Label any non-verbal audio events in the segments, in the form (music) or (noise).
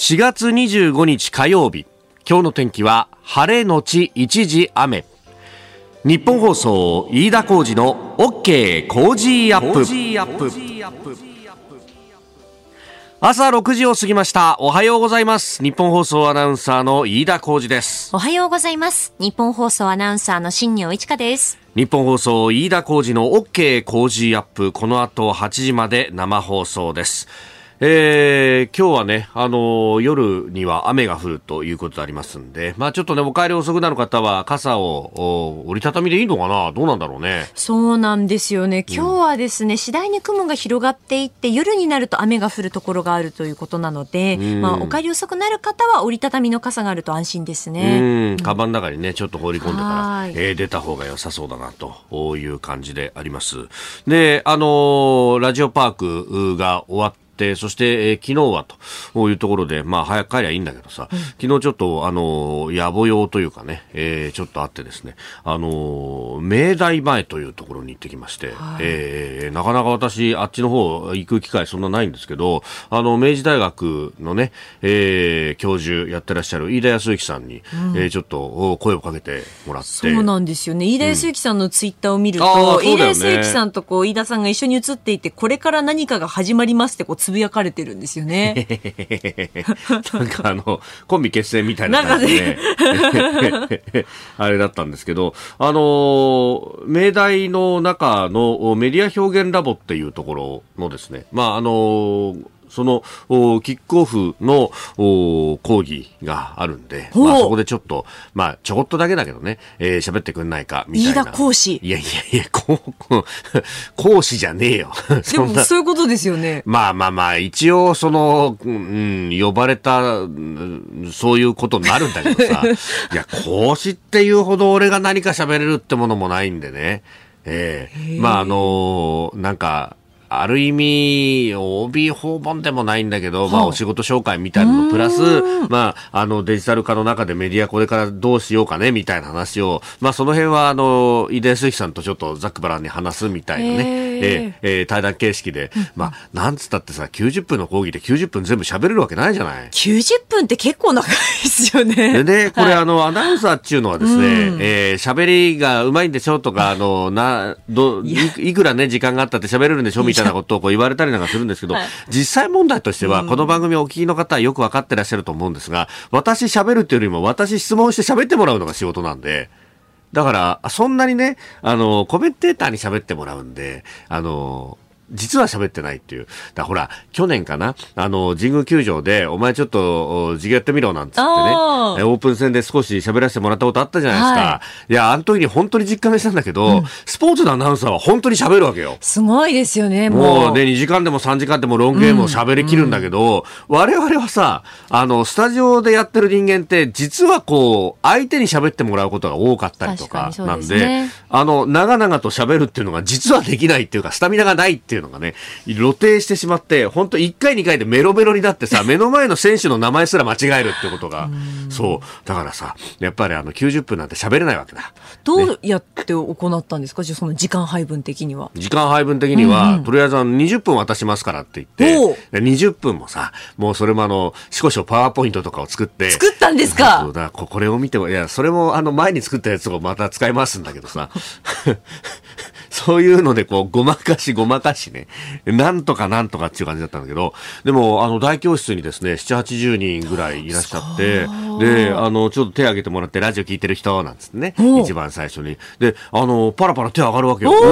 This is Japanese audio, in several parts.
4月25日火曜日。今日の天気は晴れのち一時雨。日本放送飯田浩二の OK 工事アップ。朝6時を過ぎました。おはようございます。日本放送アナウンサーの飯田浩二です。おはようございます。日本放送アナウンサーの新業一華です。日本放送飯田浩二の OK 工事アップ。この後8時まで生放送ですえー、今日はね、あのー、夜には雨が降るということでありますんで、まあちょっとね、お帰り遅くなる方は傘を折りたたみでいいのかな？どうなんだろうね。そうなんですよね。今日はですね、うん、次第に雲が広がっていって、夜になると雨が降るところがあるということなので、うん、まあお帰り遅くなる方は折りたたみの傘があると安心ですね。うん、カバンの中にね、ちょっと放り込んでから、えー、出た方が良さそうだなという感じであります。で、あのー、ラジオパークが終わって、そして、えー、昨日はというところで、まあ、早く帰りゃいいんだけどさ、うん、昨日ちょっと、あの、野暮用というかね、えー、ちょっとあってですね、あの、明大前というところに行ってきまして、はい、えー、なかなか私、あっちの方行く機会そんなないんですけど、あの、明治大学のね、えー、教授やってらっしゃる飯田康之さんに、うん、えー、ちょっと声をかけてもらって。そうなんですよね。飯田康之さんのツイッターを見ると、うん、飯田康之さんとこう、飯田さんが一緒に写っていて、これから何かが始まりますってこう、つぶやかれてるんですよね。(laughs) なんかあの、コンビ結成みたいな感じで、ね、(laughs) あれだったんですけど、あの、明大の中のメディア表現ラボっていうところのですね、まああの、そのキックオフの講義があるんで、まあ、そこでちょっと、まあ、ちょこっとだけだけどね、えー、喋ってくんないか、みたいな。飯田講師。いやいやいや、こう、講師じゃねえよ。(laughs) でも、そういうことですよね。まあまあまあ、一応、その、うん、呼ばれた、そういうことになるんだけどさ、(laughs) いや、講師っていうほど俺が何か喋れるってものもないんでね。ええー、まあ、あのー、なんか、ある意味、OB 訪問でもないんだけど、まあ、お仕事紹介みたいなのプラス、まあ、あの、デジタル化の中でメディアこれからどうしようかね、みたいな話を、まあ、その辺は、あの、井出鈴木さんとちょっとざっくばらんに話すみたいなね、えー、えー、対談形式で、まあ、なんつったってさ、90分の講義で90分全部喋れるわけないじゃない ?90 分って結構長いですよね。でね、これ、あの、アナウンサーっていうのはですね、えー、喋りがうまいんでしょとか、あの、な、ど、いいくらね、時間があったって喋れるんでしょみたいなたいなことをこう言われたりなんかするんですけど、はい、実際問題としては、この番組をお聞きの方はよく分かってらっしゃると思うんですが、私喋るっていうよりも、私質問して喋ってもらうのが仕事なんで、だから、そんなにね、あの、コメンテーターに喋ってもらうんで、あの、実は喋ってないっていう。だほら、去年かな？あの、神宮球場で、お前ちょっと、授業やってみろなんつってね、オープン戦で少し喋らせてもらったことあったじゃないですか。はい、いや、あの時に本当に実感したんだけど、うん、スポーツのアナウンサーは本当に喋るわけよ。すごいですよね、もう。もうね、2時間でも3時間でもロングゲームを喋りきるんだけど、うんうん、我々はさ、あの、スタジオでやってる人間って、実はこう、相手に喋ってもらうことが多かったりとか、なんで、ね、あの、長々と喋るっていうのが実はできないっていうか、スタミナがないっていういうのがね、露呈してしまって、本当1回2回でメロメロになってさ、(laughs) 目の前の選手の名前すら間違えるってことが、そう。だからさ、やっぱりあの90分なんて喋れないわけだ。どうやって行ったんですか、ね、その時間配分的には。時間配分的には、うんうん、とりあえずあの20分渡しますからって言って、20分もさ、もうそれもあの、少々パワーポイントとかを作って。作ったんですか？そうだ、これを見ても、いや、それもあの前に作ったやつをまた使いますんだけどさ。そういうので、こう、ごまかしごまかしね、なんとかなんとかっていう感じだったんだけど、でも、あの、大教室にですね、7、80人ぐらいいらっしゃって、で、あの、ちょっと手挙げてもらって、ラジオ聞いてる人、なんつってね、一番最初に。で、あの、パラパラ手上がるわけよ。おーって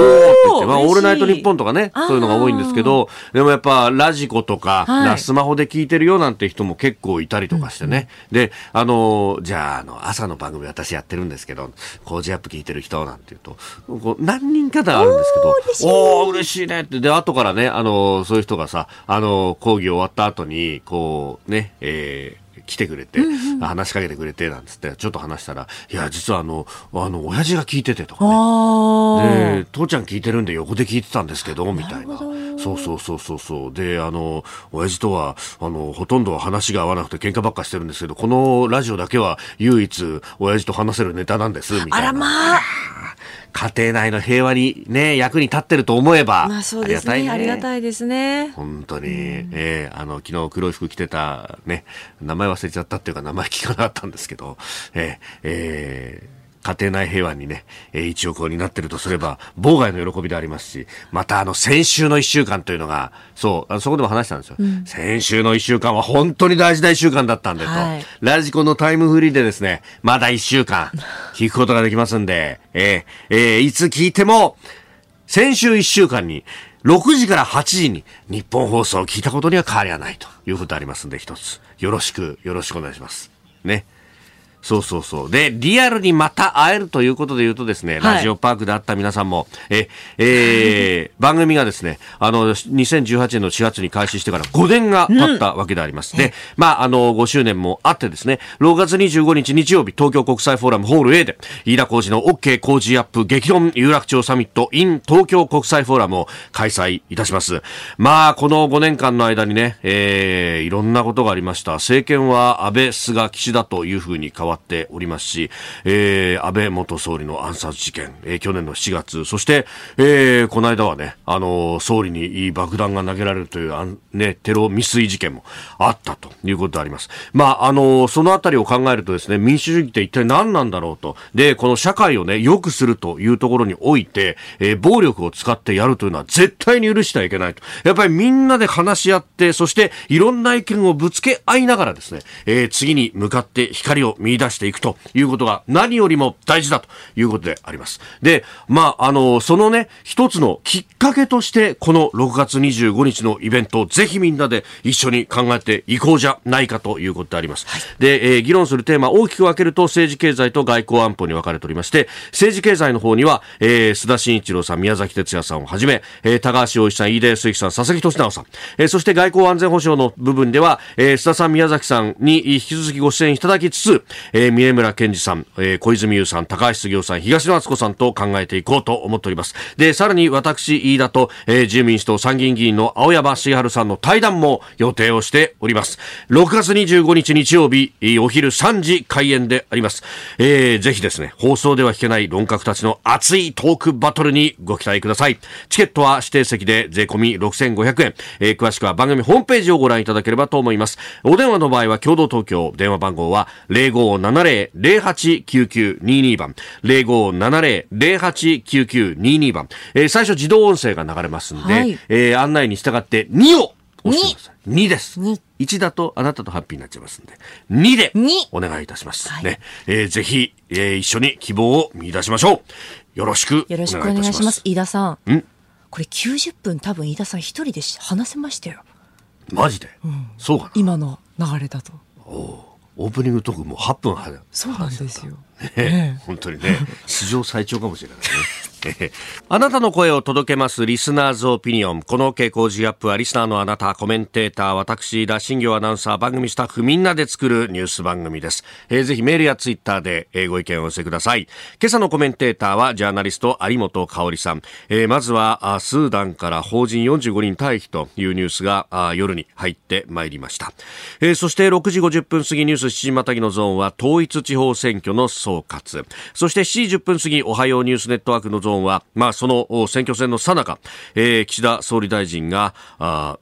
言って、まあ、オールナイトニッポンとかね、そういうのが多いんですけど、でもやっぱ、ラジコとか、はい、スマホで聞いてるよなんて人も結構いたりとかしてね。うん、で、あの、じゃあ、あの、朝の番組私やってるんですけど、コージアップ聞いてる人なんて言うと、こう何人かがあるんですけど、おお嬉しいねって、で、後からね、あの、そういう人がさ、あの、講義終わった後に、こう、ね、えー、来てくれて、うんうん、話しかけてくれて、なんつって、ちょっと話したら、いや、実はあの、あの、親父が聞いててとかね。で、父ちゃん聞いてるんで横で聞いてたんですけど、みたいな。そうそうそうそうそう。で、あの、親父とは、あの、ほとんど話が合わなくて喧嘩ばっかしてるんですけど、このラジオだけは唯一、親父と話せるネタなんです、みたいな。あらまあ。家庭内の平和にね、役に立ってると思えば、まあそうですね。ありがたいですね。本当に、うん、えー、あの、昨日黒い服着てたね、名前忘れちゃったっていうか名前聞かなかったんですけど、えー、えー家庭内平和にね、えー、一億になってるとすれば、妨害の喜びでありますし、またあの、先週の一週間というのが、そう、あそこでも話したんですよ。うん、先週の一週間は本当に大事な一週間だったんでと、はい、ラジコのタイムフリーでですね、まだ一週間、聞くことができますんで、えー、えー、いつ聞いても、先週一週間に、6時から8時に日本放送を聞いたことには変わりはないということありますんで、一つ、よろしく、よろしくお願いします。ね。そうそうそう。で、リアルにまた会えるということで言うとですね、はい、ラジオパークで会った皆さんも、え、えー、(laughs) 番組がですね、あの、2018年の4月に開始してから5年が経ったわけであります。うん、で、まあ、あの、5周年もあってですね、6月25日日曜日、東京国際フォーラムホール A で、飯田工事の OK 工事アップ激論有楽町サミット in 東京国際フォーラムを開催いたします。まあ、この5年間の間にね、えー、いろんなことがありました。政権は安倍、菅、岸田というふうに変わわっておりますし、えー、安倍元総理の暗殺事件、えー、去年の7月、そして、えー、この間はね、あの、総理に爆弾が投げられるという、あね、テロ未遂事件もあったということであります。まあ、あの、そのあたりを考えるとですね、民主主義って一体何なんだろうと。で、この社会をね、良くするというところにおいて、えー、暴力を使ってやるというのは絶対に許してはいけないと。やっぱりみんなで話し合って、そしていろんな意見をぶつけ合いながらですね、えー、次に向かって光を見出していくということが何よりも大事だということであります。で、まあ、あの、そのね、一つのきっかけとして、この6月25日のイベントをぜひみんなで一緒に考えていこうじゃないかということであります。はい、で、えー、議論するテーマ大きく分けると政治経済と外交安保に分かれておりまして、政治経済の方には、えー、須田慎一郎さん、宮崎哲也さんをはじめ、えー、高橋洋一さん、飯田康之さん、佐々木俊直さん、えー、そして外交安全保障の部分では、えー、須田さん、宮崎さんに引き続きご出演いただきつつ、えー、三重村健二さん、えー、小泉優さん、高橋杉雄さん、東野敦子さんと考えていこうと思っております。で、さらに私、飯田と、えー、自由民主党参議院議員の青山茂春さんの対談も予定をしております。6月25日日曜日、お昼3時開演であります。えー、ぜひですね、放送では聞けない論客たちの熱いトークバトルにご期待ください。チケットは指定席で税込み6500円。えー、詳しくは番組ホームページをご覧いただければと思います。お電話の場合は共同東京、電話番号は0 5 0570-089922番、0570-089922番、えー、最初自動音声が流れますんで、はい、えー、案内に従って2を押してください。2です。2。1だとあなたとハッピーになっちゃいますんで、2でお願いいたします。はい、ね。えー、ぜひ、えー、一緒に希望を見出しましょう。よろしくよろしくお願いします。飯田さん。んこれ90分多分飯田さん一人で話せましたよ。マジで、うん、そうかな今の流れだと。おオープニングトークも8分はそうなんですよ。ね、本当にね、史上最長かもしれないね。(laughs) あなたの声を届けますリスナーズオピニオン。この傾向 G アップはリスナーのあなた、コメンテーター、私、田新行アナウンサー、番組スタッフみんなで作るニュース番組です。えー、ぜひメールやツイッターで、え、ご意見をお寄せください。今朝のコメンテーターはジャーナリスト有本香里さん。えー、まずはあスーダンから法人45人退避というニュースがあ夜に入ってまいりました。えー、そして6時50分過ぎニュース7時またぎのゾーンは統一地方選挙の総括。そして7時10分過ぎおはようニュースネットワークのゾーンゾーンは、まあ、その選挙戦の最中、えー、岸田総理大臣が、あ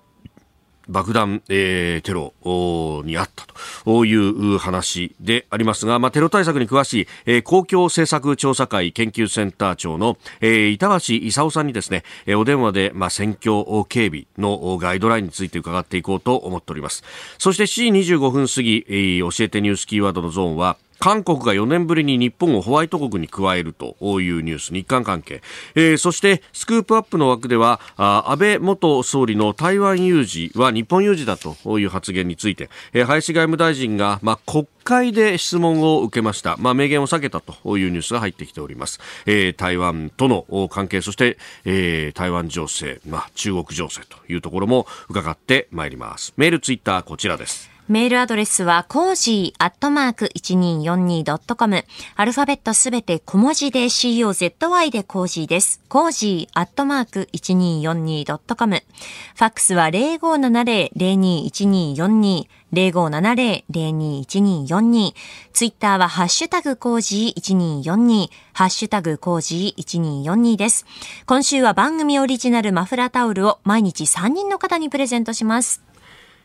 爆弾、えー、テロにあったという話でありますが、まあ、テロ対策に詳しい、えー、公共政策調査会研究センター長の、えー、板橋勲さんにですね、えー、お電話で、まあ、選挙警備のガイドラインについて伺っていこうと思っております。そして7時25分過ぎ、えー、教えてニュースキーワードのゾーンは、韓国が4年ぶりに日本をホワイト国に加えるというニュース、日韓関係。えー、そして、スクープアップの枠では、安倍元総理の台湾有事は日本有事だという発言について、えー、林外務大臣が、まあ、国会で質問を受けました。まあ、明言を避けたというニュースが入ってきております。えー、台湾との関係、そして、えー、台湾情勢、まあ、中国情勢というところも伺ってまいります。メール、ツイッター、こちらです。メールアドレスは、コージーアットマーク 1242.com。アルファベットすべて小文字で COZY でコージーです。コージーアットマーク 1242.com。ファックスは0570-021242。0570-021242。ツイッターはハッシュタグコージー1242。ハッシュタグコージー1242です。今週は番組オリジナルマフラータオルを毎日3人の方にプレゼントします。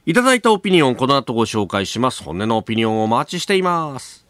いただいたオピニオン、この後ご紹介します。本音のオピニオンをお待ちしています。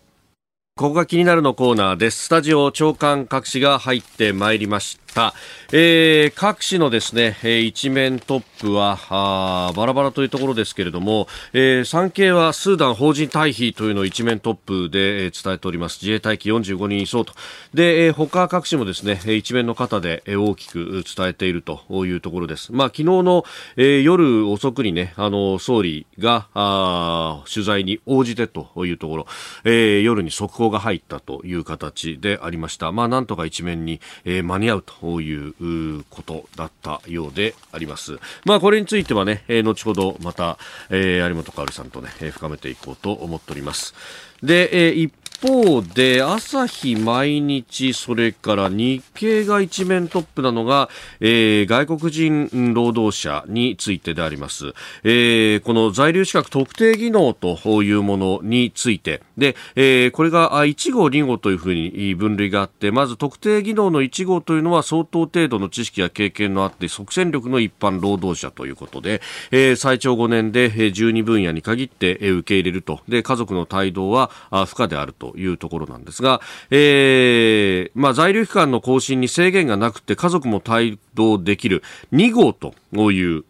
ここが気になるのコーナーです。スタジオ長官各紙が入ってまいりました。えー、各紙のですね、えー、一面トップはあバラバラというところですけれども、えー、産経はスーダン法人退避というのを一面トップで、えー、伝えております自衛隊機45人移送とで、えー、他各紙もですね一面の方で、えー、大きく伝えているというところです。まあ昨日の、えー、夜遅くにねあの総理があ取材に応じてというところ、えー、夜に速報が入ったという形でありました。まあなんとか一面に、えー、間に合うということだったようであります。まあこれについてはね、えー、後ほどまた、えー、有本香さんとね、えー、深めていこうと思っております。で、えー、一方で、朝日毎日、それから日経が一面トップなのが、えー、外国人労働者についてであります。えー、この在留資格特定技能というものについて、で、えー、これが1号、2号というふうに分類があって、まず特定技能の1号というのは相当程度の知識や経験のあって即戦力の一般労働者ということで、えー、最長5年で12分野に限って受け入れると。で、家族の帯同は不可であるというところなんですが、えー、まあ、在留期間の更新に制限がなくて家族も帯同できる2号という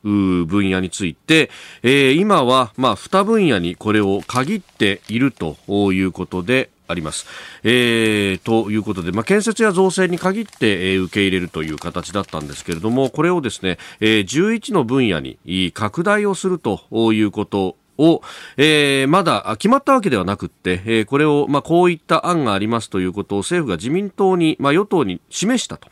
分野について、えー、今は、まあ、2分野にこれを限っているということであります。えー、ということで、まあ、建設や造成に限って、えー、受け入れるという形だったんですけれども、これをですね、えー、11の分野に拡大をするということを、えー、まだ決まったわけではなくって、えー、これを、まあ、こういった案がありますということを政府が自民党に、まあ、与党に示したと。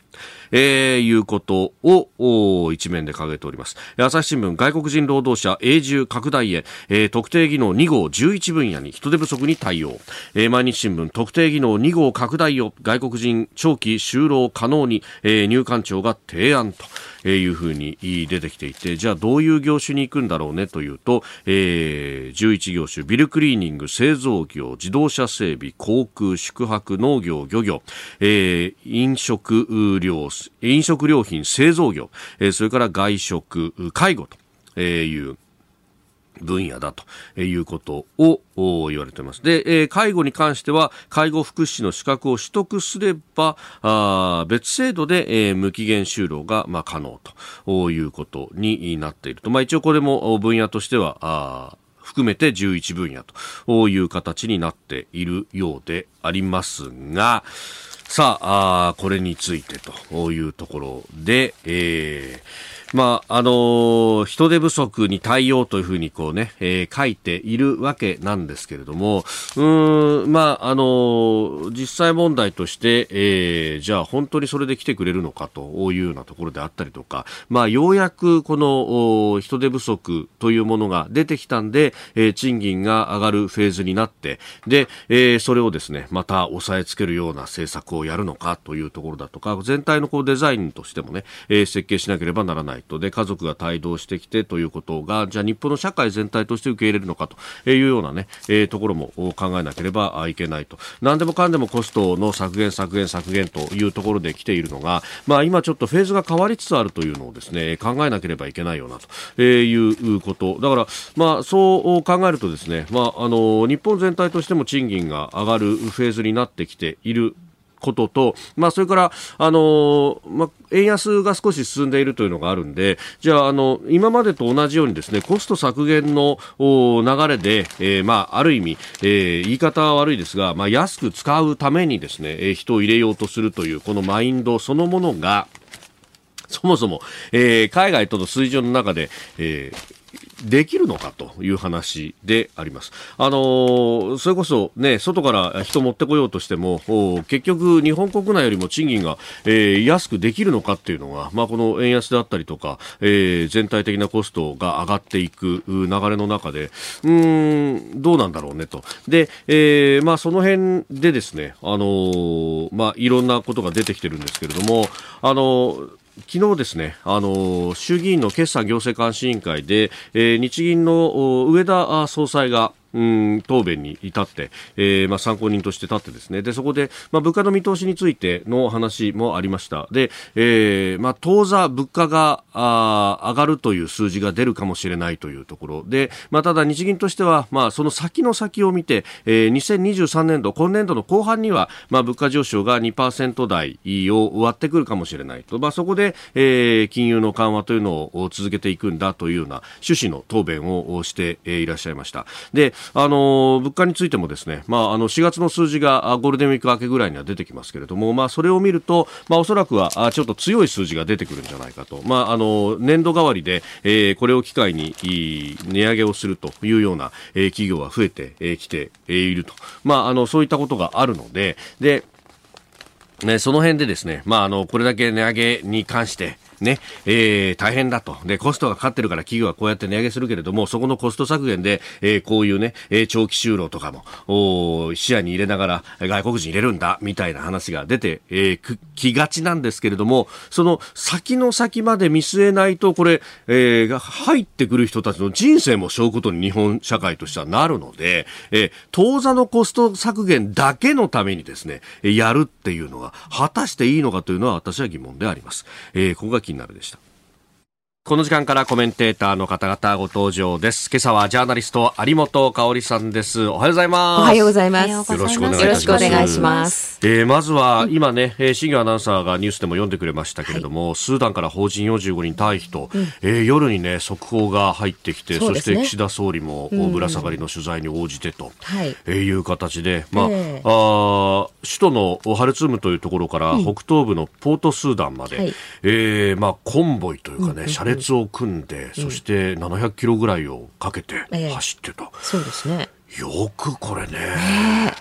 えー、いうことを一面で掲げております。朝日新聞外国人労働者永住拡大へ、えー、特定技能2号11分野に人手不足に対応。えー、毎日新聞特定技能2号拡大を外国人長期就労可能に、えー、入管庁が提案と。えいうふうに出てきていてじゃあどういう業種に行くんだろうねというと、えー、11業種ビルクリーニング製造業自動車整備航空宿泊農業漁業、えー、飲食料飲食料品製造業、えー、それから外食介護という分野だということを言われています。で、介護に関しては、介護福祉の資格を取得すれば、別制度で、無期限就労が、可能ということになっていると。まあ、一応これも分野としては、含めて11分野という形になっているようでありますが、さあ、あこれについてというところで、えーまあ、あのー、人手不足に対応というふうにこうね、えー、書いているわけなんですけれども、うん、まあ、あのー、実際問題として、えー、じゃあ本当にそれで来てくれるのかというようなところであったりとか、まあ、ようやくこの人手不足というものが出てきたんで、えー、賃金が上がるフェーズになって、で、えー、それをですね、また押さえつけるような政策をやるのかというところだとか、全体のこうデザインとしてもね、えー、設計しなければならないと。で、家族が帯同してきてということが、じゃあ日本の社会全体として受け入れるのかというようなね、えー、ところも考えなければいけないと。何でもかんでもコストの削減、削減、削減というところで来ているのが、まあ今ちょっとフェーズが変わりつつあるというのをですね、考えなければいけないよなということ。だから、まあそう考えるとですね、まああの、日本全体としても賃金が上がるフェーズになってきていることと、まあ、それから、あのまあ、円安が少し進んでいるというのがあるんで、じゃあ、あの、今までと同じようにですね、コスト削減の流れで、えー、まあ、ある意味、えー、言い方は悪いですが、まあ、安く使うためにですね、えー、人を入れようとするという、このマインドそのものが、そもそも、えー、海外との水準の中で、えーできるのかという話であります。あのそれこそね、外から人持ってこようとしても、結局日本国内よりも賃金が、えー、安くできるのかっていうのが、まあ、この円安であったりとか、えー、全体的なコストが上がっていく流れの中で、うーん、どうなんだろうねと。で、えー、まあ、その辺でですね、あのー、まあ、いろんなことが出てきてるんですけれども、あのー昨日ですね、あの衆議院の決算行政監視委員会で、えー、日銀の上田総裁がうん答弁に至って、えーまあ、参考人として立ってですね。でそこで、まあ、物価の見通しについての話もありました。で、えーまあ、当座物価があ上がるという数字が出るかもしれないというところ。で、まあ、ただ日銀としては、まあ、その先の先を見て、えー、2023年度今年度の後半には、まあ、物価上昇が2%台を割ってくるかもしれないと、まあ、そこで、えー、金融の緩和というのを続けていくんだというような趣旨の答弁をしていらっしゃいました。であの物価についてもですね、まあ、あの4月の数字がゴールデンウィーク明けぐらいには出てきますけれども、まあ、それを見ると、まあ、おそらくはちょっと強い数字が出てくるんじゃないかと、まあ、あの年度代わりで、えー、これを機会に値上げをするというような、えー、企業は増えてき、ていると、まあ、あのそういったことがあるのででね、その辺でですね、まあ、あの、これだけ値上げに関して、ね、えー、大変だと。で、コストがかかってるから企業はこうやって値上げするけれども、そこのコスト削減で、えー、こういうね、えー、長期就労とかも、お視野に入れながら外国人入れるんだ、みたいな話が出て、えー、きがちなんですけれども、その先の先まで見据えないと、これ、えー、入ってくる人たちの人生も背負うことに日本社会としてはなるので、えー、当座のコスト削減だけのためにですね、やるっていうのが、果たしていいのかというのは私は疑問であります。えー、ここが気になるでした。この時間からコメンテーターの方々ご登場です。今朝はジャーナリスト有本香里さんです。おはようございます。おはようございます。よろしくお願いします。ます。えー、まずは今ね、えー、新業アナウンサーがニュースでも読んでくれましたけれども、はい、スーダンから法人45人退避と、うん、えー、夜にね速報が入ってきて、そ、ね,、して岸田総理もぶら下がりの取材に応じてと、はい、えー、いう形で、まあ、えー、あ首都のハルツームというところから北東部のポートスーダンまで、うんはい、えー、まあコンボイというかね、車列を組んで、そして700キロぐらいをかけて走ってた、そうですね。よくこれね。ね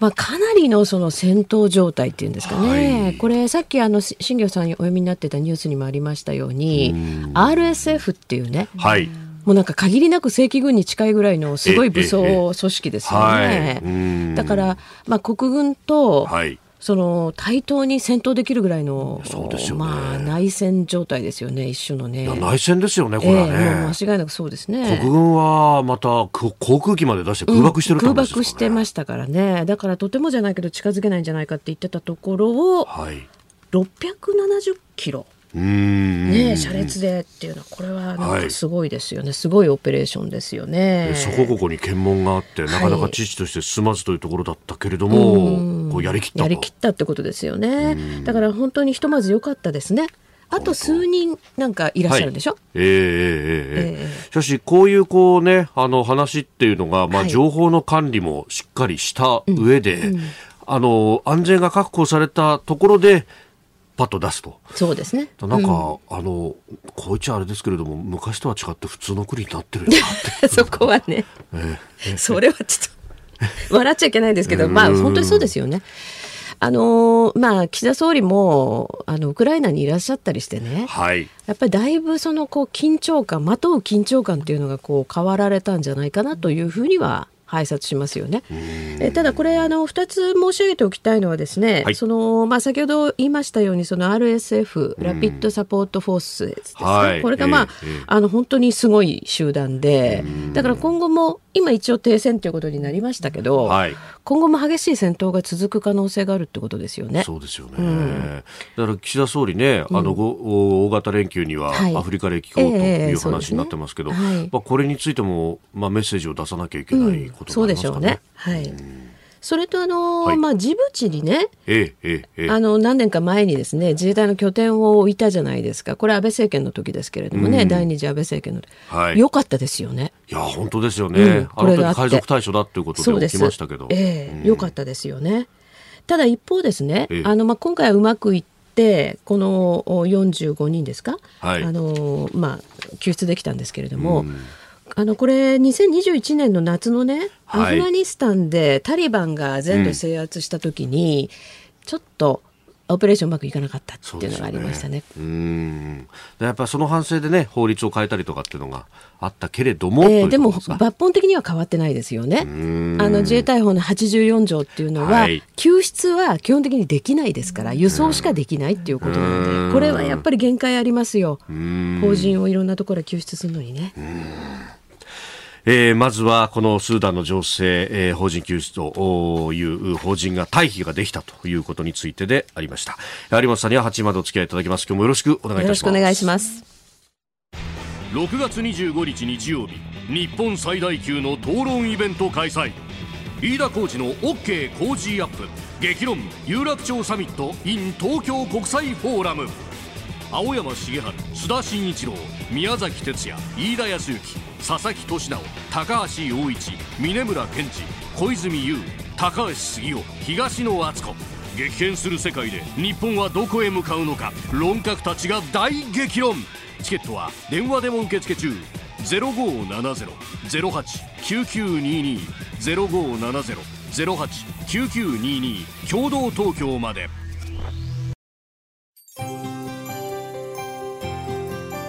まあ、かなりのその戦闘状態っていうんですかね、はい、これさっきあの新業さんにお読みになってたニュースにもありましたように RSF っていうね、はい、もうなんか限りなく正規軍に近いぐらいのすごい武装組織ですよね。はい、だから、まあ、国軍と、はいその対等に戦闘できるぐらいのそうですよ、ね、まあ、内戦状態ですよね、一種のね。内戦ですよね、これはね、えー、間違いなくそうですね。国軍はまた航空機まで出して空爆してる、ねうん、空爆してましたからね、だからとてもじゃないけど、近づけないんじゃないかって言ってたところを、はい、670キロ。ね車列でっていうのはこれはなんかすごいですよね、はい、すごいオペレーションですよね。そこここに検問があってなかなか知事として進まずというところだったけれども、はい、こうやりきったやりきったってことですよね。だから本当にひとまず良かったですね。あと数人なんかいらっしゃるでしょ、はい、えー、えー、えー、えー、しかし、こういうこうね、あの話っていうのが、まあ、情報の管理もしっかりした上で、うん。うん、あの、安全が確保されたところで、パッと出すと。そうですね。なんか、うん、あの、こういちゃあれですけれども、昔とは違って普通の国になってるよなって。(laughs) そこはね、えー、それはちょっと、笑っちゃいけないんですけど、まあ、本当にそうですよね。あのまあ、岸田総理もあのウクライナにいらっしゃったりしてね、はい、やっぱりだいぶそのこう緊張感まとう緊張感っていうのがこう変わられたんじゃないかなというふうには拝察しますよね。えただこれあの2つ申し上げておきたいのはですね、はい、そのまあ、先ほど言いましたようにその RSF ラピッドサポートフォースですね、はい、これが、まあ、えー、あの本当にすごい集団でだから今後も今一応停戦ということになりましたけど、はい、今後も激しい戦闘が続く可能性があるってことですよね。そうですよね。うん、だから岸田総理ね、あの、うん、大型連休にはアフリカで行こうという話になってますけど、まあこれについてもまあメッセージを出さなきゃいけないことそうでしょうね。はい。それとあの、はい、まあジブチにね、ええええ、あの何年か前にですね自衛隊の拠点を置いたじゃないですか。これ安倍政権の時ですけれどもね、うん、第二次安倍政権の、はい、よかったですよね。いや本当ですよね。うん、これが海賊対処だということで起きましたけど、ええ、よかったですよね。ただ一方ですね、あのまあ今回はうまくいってこの45人ですか、はい、あのまあ救出できたんですけれども。うんあのこれ2021年の夏のね、アフガニスタンでタリバンが全土制圧した時に、うん、ちょっとオペレーションうまくいかなかったっていうのがありましたね。う、ね、ん。やっぱその反省でね法律を変えたりとかっていうのがあったけれども、えー、でも抜本的には変わってないですよね。あの自衛隊法の84条っていうのは、はい、救出は基本的にできないですから輸送しかできないっていうことなのでこれはやっぱり限界ありますよ。法人をいろんなところ救出するのにね。えー、まずはこのスーダンの情勢、えー、法人救出という法人が退避ができたということについてでありました。有本さんには8時までお付き合いいただきます。今日もよろしくお願いいたします。よろしくお願いします。6月25日日曜日日本最大級の討論イベント開催。飯田浩司の OK 工事アップ。激論有楽町サミット in 東京国際フォーラム青山茂春須田慎一郎宮崎哲也飯田康之佐々木俊直高橋陽一峯村健二小泉悠高橋杉雄東野篤子。激変する世界で日本はどこへ向かうのか。論客たちが大激論。チケットは電話でも受付中。0570-08-9922 0570-08-9922キョードー東京まで。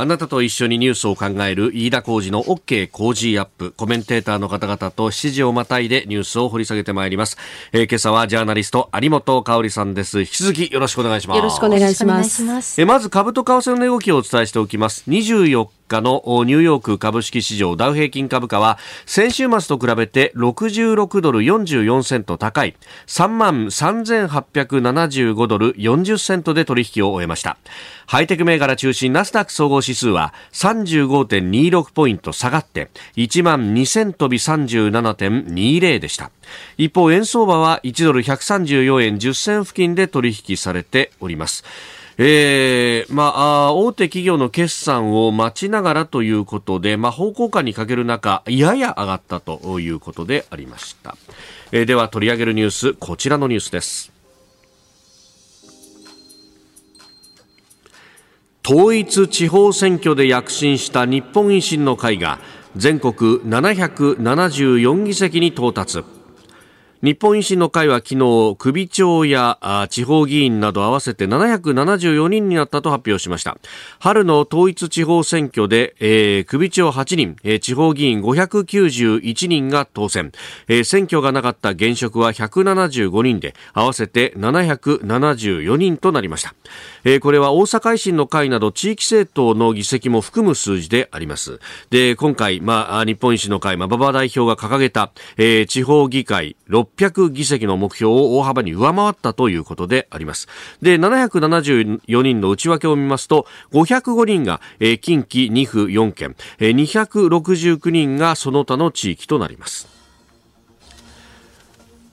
あなたと一緒にニュースを考える飯田浩二の OK 工事アップ。コメンテーターの方々と7時をまたいでニュースを掘り下げてまいります。えー、今朝はジャーナリスト有本香里さんです。引き続きよろしくお願いします。よろしくお願いします。えまず株と為替の値動きをお伝えしておきます。24のニューヨーク株式市場ダウ平均株価は先週末と比べて66ドル44セント高い3万3875ドル40セントで取引を終えました。ハイテク銘柄中心ナスダック総合指数は35.26ポイント下がって1万2000飛び37.20でした。一方、円相場は1ドル134円10銭付近で取引されております。えー、まあ、大手企業の決算を待ちながらということで、まあ、方向感に欠ける中、やや上がったということでありました。えー、では取り上げるニュース、こちらのニュースです。統一地方選挙で躍進した日本維新の会が全国774議席に到達。日本維新の会は昨日、首長や地方議員など合わせて774人になったと発表しました。春の統一地方選挙で、えー、首長8人、えー、地方議員591人が当選、えー、選挙がなかった現職は175人で、合わせて774人となりました。えー、これは大阪維新の会など地域政党の議席も含む数字であります。で、今回、まあ、日本維新の会、まあ、馬場代表が掲げた、えー、地方議会600議席の目標を大幅に上回ったということであります。で、774人の内訳を見ますと、505人が、近畿2府4県、えー、269人がその他の地域となります。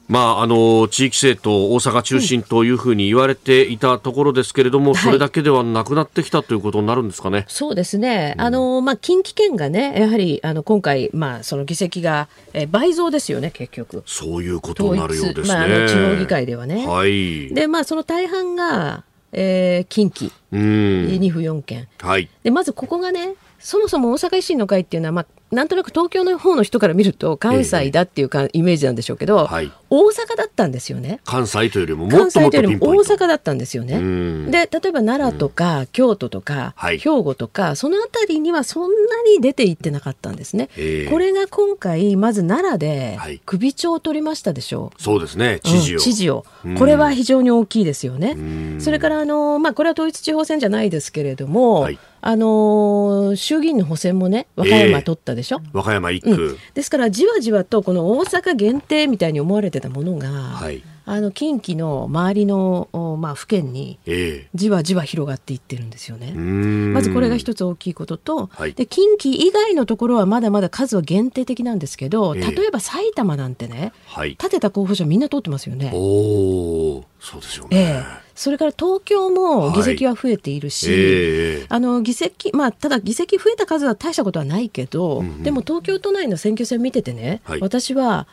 まあ、あの地域政党、大阪中心というふうに言われていたところですけれども、うん、それだけではなくなってきたということになるんですかね？そうですね、あのまあ、近畿圏がね、やはりあの今回、まあ、その議席が、え倍増ですよね、結局。そういうことになるようですね。まあ、あの地方議会ではね。はい、で、まあ、その大半が、えー、近畿、2府4県、はい、でまずここがね、そもそも大阪維新の会っていうのは、まあなんとなく東京の方の人から見ると関西だっていうか、イメージなんでしょうけど、はい。大阪だったんですよね。関西というよりもも関っともっと西というよりも大ピンポイント。阪だったんですよね。うん。で例えば奈良とか、京都とか、はい。兵庫とかその辺りにはそんなに出ていってなかったんですね。ええ。これが今回まず奈良ではい。首長を取りましたでしょう。そうですね知事を、うん知事を。うん。これは非常に大きいですよね。ん。それからあの、まあ、これは統一地方選じゃないですけれども、はいあの衆議院の補選もね和歌山取ったでしょ？和歌山一区、うん。ですからじわじわとこの大阪限定みたいに思われてたものが、はい。あの近畿の周りの、おまあ、府県にえじわじわ広がっていってるんですよね。えうーん。まずこれが一つ大きいことと、はい。で近畿以外のところはまだまだ数は限定的なんですけど、ええ。例えば埼玉なんてねはい。立てた候補者みんな通ってますよね。おおそうですよえね、えそれから東京も議席は増えているし、ええ。あの議席まあ、ただ議席増えた数は大したことはないけど、うんうん。でも東京都内の選挙戦見ててね、はい。私は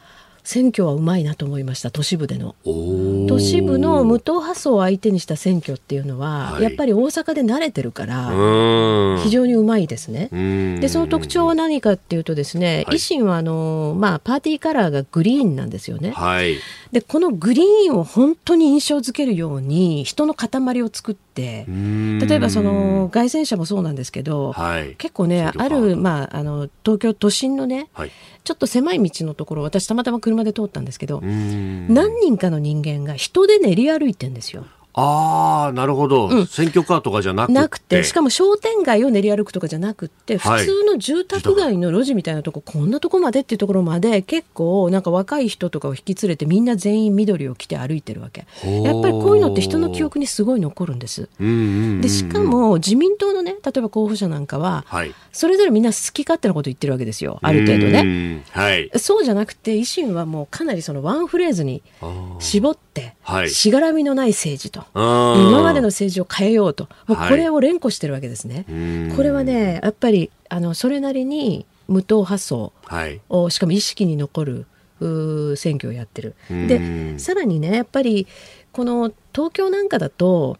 選挙はうまいなと思いました都市部での。都市部の無党派層を相手にした選挙っていうのは、はい。やっぱり大阪で慣れてるかうら、非常にうまいですね。うん。でその特徴は何かっていうとですね、はい。維新はあの、まあ、パーティーカラーがグリーンなんですよね。はい。でこのグリーンを本当に印象づけるように人の塊を作って例例えばその凱旋車もそうなんですけど、はい。結構ねある、まあ、あの東京都心のねはいちょっと狭い道のところ私たまたま車で通ったんですけど、何人かの人間が人で練り歩いてんですよ。ああなるほど、うん。選挙カーとかじゃなくて。なくてしかも商店街を練り歩くとかじゃなくって普はい。通の住宅街の路地みたいなとこ、こんなとこまでっていうところまで結構なんか若い人とかを引き連れてみんな全員緑を着て歩いてるわけ。やっぱりこういうのって人の記憶にすごい残るんです。うんうんうんうん。でしかも自民党のね例えば候補者なんかははい。それぞれみんな好き勝手なこと言ってるわけですよ。ある程度ね。ねはい。そうじゃなくて維新はもうかなりそのワンフレーズに絞ってはい。しがらみのない政治とあー今までの政治を変えようと。もうはい。これを連呼してるわけですね。うん。これはねやっぱりあのそれなりに無党派層はい。をしかも意識に残る選挙をやってる。うん。でさらにねやっぱりこの東京なんかだと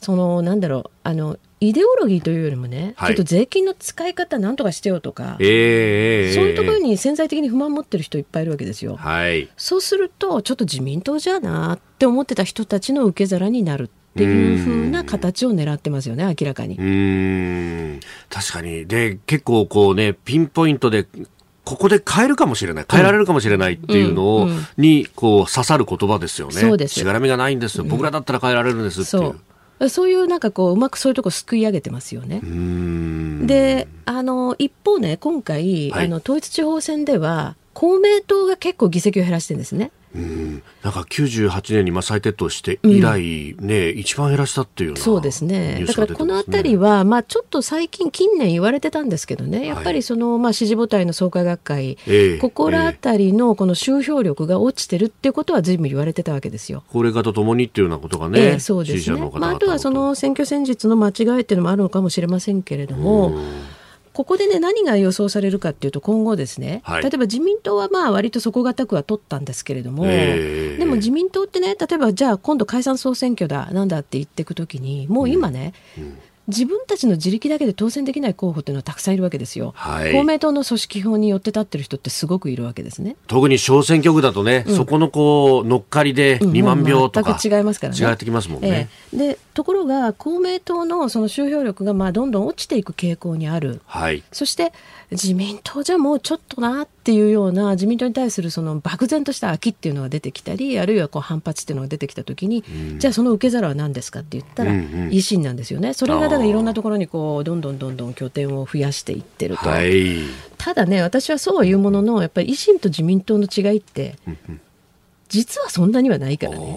そのなんだろうあのイデオロギーというよりもね、はい。ちょっと税金の使い方なんとかしてよとか、ええええそういうところにに潜在的に不満持ってる人いっぱいいるわけですよ。はい。そうするとちょっと自民党じゃなって思ってた人たちの受け皿になるっていう風な形を狙ってますよね明らかに。う。ーん。確かに。で結構こうねピンポイントでここで変えるかもしれない。変えられるかもしれないっていうのを、うんうん。にこう刺さる言葉ですよね。そうです。しがらみがないんですよ、僕らだったら変えられるんですっていうそういうなんかこううまくそういうとこすくい上げてますよね。であの一方ね今回、はい。あの統一地方選では公明党が結構議席を減らしてるんですね。うん。なんか98年にまあ再徹頭して以来、ね一番減らしたっていうそうですね。だからこの辺りは、まあ、ちょっと最近近年言われてたんですけどね。やっぱりその、まあ、支持母体の創価学会、ええ。ここら辺りのこの集票力が落ちてるっていうことは随分言われてたわけですよ。高齢化とともにっていうようなことがね、ええそうですね。まあ、あとはその選挙戦術の間違いっていうのもあるのかもしれませんけれども、ここでね何が予想されるかっていうと今後ですね、はい。例えば自民党はまあ割と底堅くは取ったんですけれども、ええでも自民党ってね例えばじゃあ今度解散総選挙だなんだって言っていくときにもう今ね、自分たちの自力だけで当選できない候補っていうのはたくさんいるわけですよ。はい公明党の組織票によって立ってる人ってすごくいるわけですね。特に小選挙区だとね、そこのこう乗っかりで2万票とか、全く違いますからね。違ってきますもんね。ええでところが公明党のその集票力がまあどんどん落ちていく傾向にある。はい。そして自民党じゃもうちょっとなっていうような自民党に対するその漠然とした空きっていうのが出てきたりあるいはこう反発っていうのが出てきた時に、じゃあその受け皿は何ですかって言ったら、うんうん。維新なんですよね。それがだからいろんなところにこうどんどんどんどん拠点を増やしていってると、はい。ただね私はそうは言うもののやっぱり維新と自民党の違いって実はそんなにはないからね。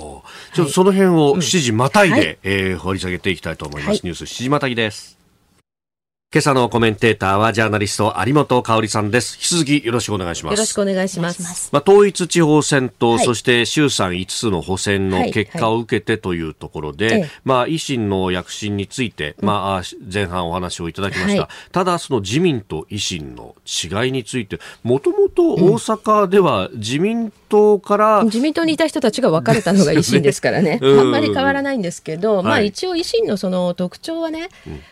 ちょっとその辺を7時またいで、はい。えー掘り下げていきたいと思います。はい。ニュース7時またぎです。今朝のコメンテーターはジャーナリスト有本香里さんです。引き続きよろしくお願いします。よろしくお願いします。まあ、統一地方選と、はいそして衆参5つの補選の結果を受けてというところで、はいええまあ、維新の躍進について、まあ、前半お話をいただきました。はいただ、その自民と維新の違いについて、もともと大阪では自民党から自民党にいた人たちが別れたのが維新ですからね、(laughs) うん。あんまり変わらないんですけど、まあ、はい一応維新のその特徴はね、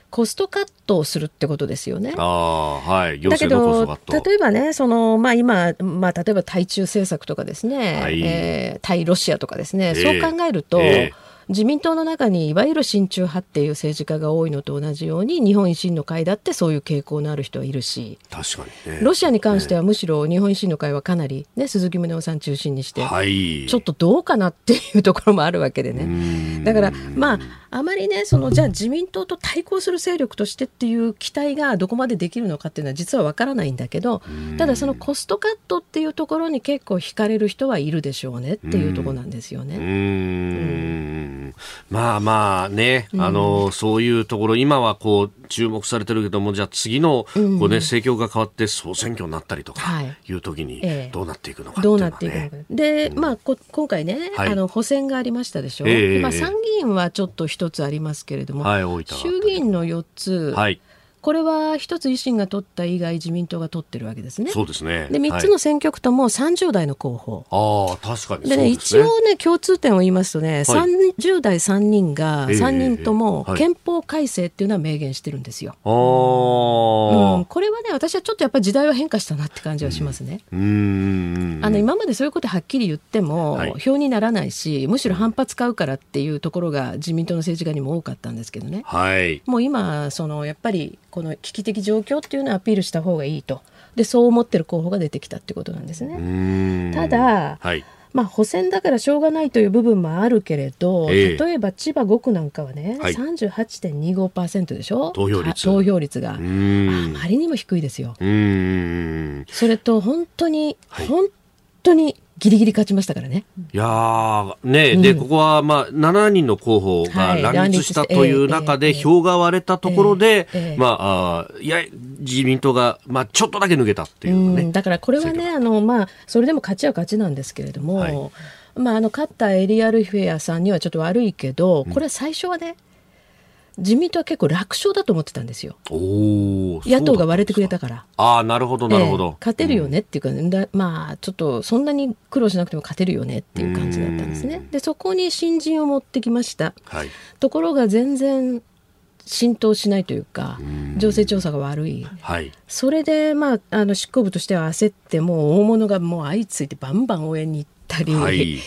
コストカットをするってことですよね。ああはい。行だけど例えばねその、まあ、今、まあ、例えば対中政策とかですね、はい。えー対ロシアとかですね、ええ。そう考えると、ええ自民党の中にいわゆる親中派っていう政治家が多いのと同じように日本維新の会だってそういう傾向のある人はいるし確かにね。ロシアに関してはむしろ日本維新の会はかなり、ね、鈴木宗男さん中心にして、はい。ちょっとどうかなっていうところもあるわけでね。ねだからまああまりねそのじゃあ自民党と対抗する勢力としてっていう期待がどこまでできるのかっていうのは実はわからないんだけどただそのコストカットっていうところに結構惹かれる人はいるでしょうねっていうところなんですようーね。ん。まあまあね、あのそういうところ今はこう注目されてるけどもじゃあ次のこう、ね政局が変わって総選挙になったりとかはい。いう時にええ。どうなっていくのかっていうのはどうなっていくのか、で、まあこ今回ね、はい。あの補選がありましたでしょ、ええ。まあ、参議院はちょっと一つありますけれども、はい衆議院の4つ、はいこれは一つ維新が取った以外自民党が取ってるわけですね。そうですねで3つの選挙区とも30代の候補。はい、ああ確かにでね、ね一応ね、共通点を言いますとね、30代3人が、ええ3人ともはい憲法改正っていうのは明言してるんですよ。あうん、ーこれはね、私はちょっとやっぱり時代は変化したなって感じはしますね。うーんあの今までそういうことはっきり言っても、はい票にならないし、むしろ反発買うからっていうところが自民党の政治家にも多かったんですけどね。はいもう今、そのやっぱりこの危機的状況っていうのをアピールした方がいいと。で、そう思ってる候補が出てきたってことなんですうね。ただ、はい。まあ、補選だからしょうがないという部分もあるけれど、ええ。例えば千葉5区なんかはね、はい。38.25%でしょ？投票率。は投票率が、あまりにも低いですよ。それと本当に、はい。本当にギリギリ勝ちましたからね。いやーね、うん。でここはまあ7人の候補がはい。乱立したという中で票が割れたところで、ええええ。まああーいや自民党がまあちょっとだけ抜けたっていううんね。だからこれは選ねあの、まあ、それでも勝ちは勝ちなんですけれども、はい。まあ、あの勝ったエリアルフェアさんにはちょっと悪いけど、これは最初はね自民党は結構楽勝だと思ってたんですよ。野党が割れてくれたかから。ああなるほどなるほど、ええ勝てるよねっていうか、だまあちょっとそんなに苦労しなくても勝てるよねっていう感じだったんですね。でそこに新人を持ってきました。はいところが全然浸透しないというか情勢調査が悪い。はいそれで、まあ、あの執行部としては焦ってもう大物がもう相次いでバンバン応援に行ったり、はい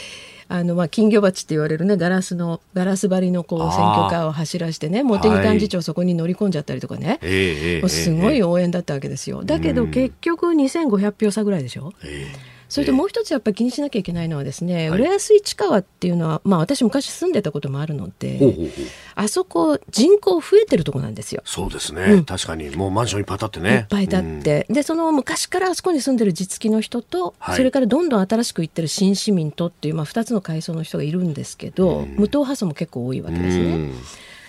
あのまあ金魚鉢って言われるねガラスのガラス張りのこう選挙カーを走らしてね茂木幹事長そこに乗り込んじゃったりとかね、ええええもうすごいえ応援だったわけですよ。だけど結局2500票差ぐらいでしょ。ええそれともう一つやっぱり気にしなきゃいけないのはですね、はい。浦安市川っていうのは、まあ私昔住んでたこともあるので、ほうほうほう。あそこ人口増えてるとこなんですよ。そうですね、うん。確かに。もうマンションいっぱい建っていねっぱい立って、でその昔からあそこに住んでる実機の人と、はい。それからどんどん新しく行ってる新市民とっていう、まあ、2つの階層の人がいるんですけど、無党派層も結構多いわけですね。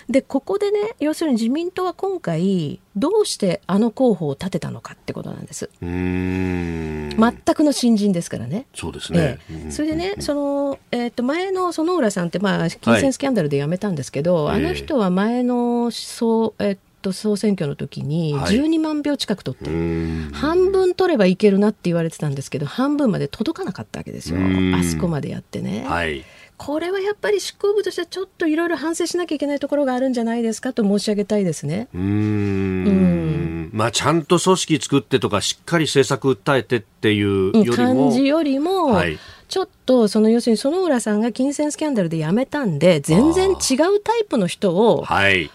うんでここでね要するに自民党は今回どうしてあの候補を立てたのかってことなんです。全くの新人ですからね。そうですね。え、え。うんそれでね、そのえー、と前の園浦さんって、まあ、金銭スキャンダルで辞めたんですけど、はいあの人は前の総,、えー、と総選挙の時にはい。12万票近く取ってうる、ーん。半分取ればいけるなって言われてたんですけど半分まで届かなかったわけですよ。うん。あそこまでやってね、はいこれはやっぱり執行部としてはちょっといろいろ反省しなきゃいけないところがあるんじゃないですかと申し上げたいですね。うーん。まあちゃんと組織作ってとかしっかり政策訴えてっていうよりも感じよりも、はい。ちょっとその要するに園浦さんが金銭スキャンダルで辞めたんで全然違うタイプの人をはい。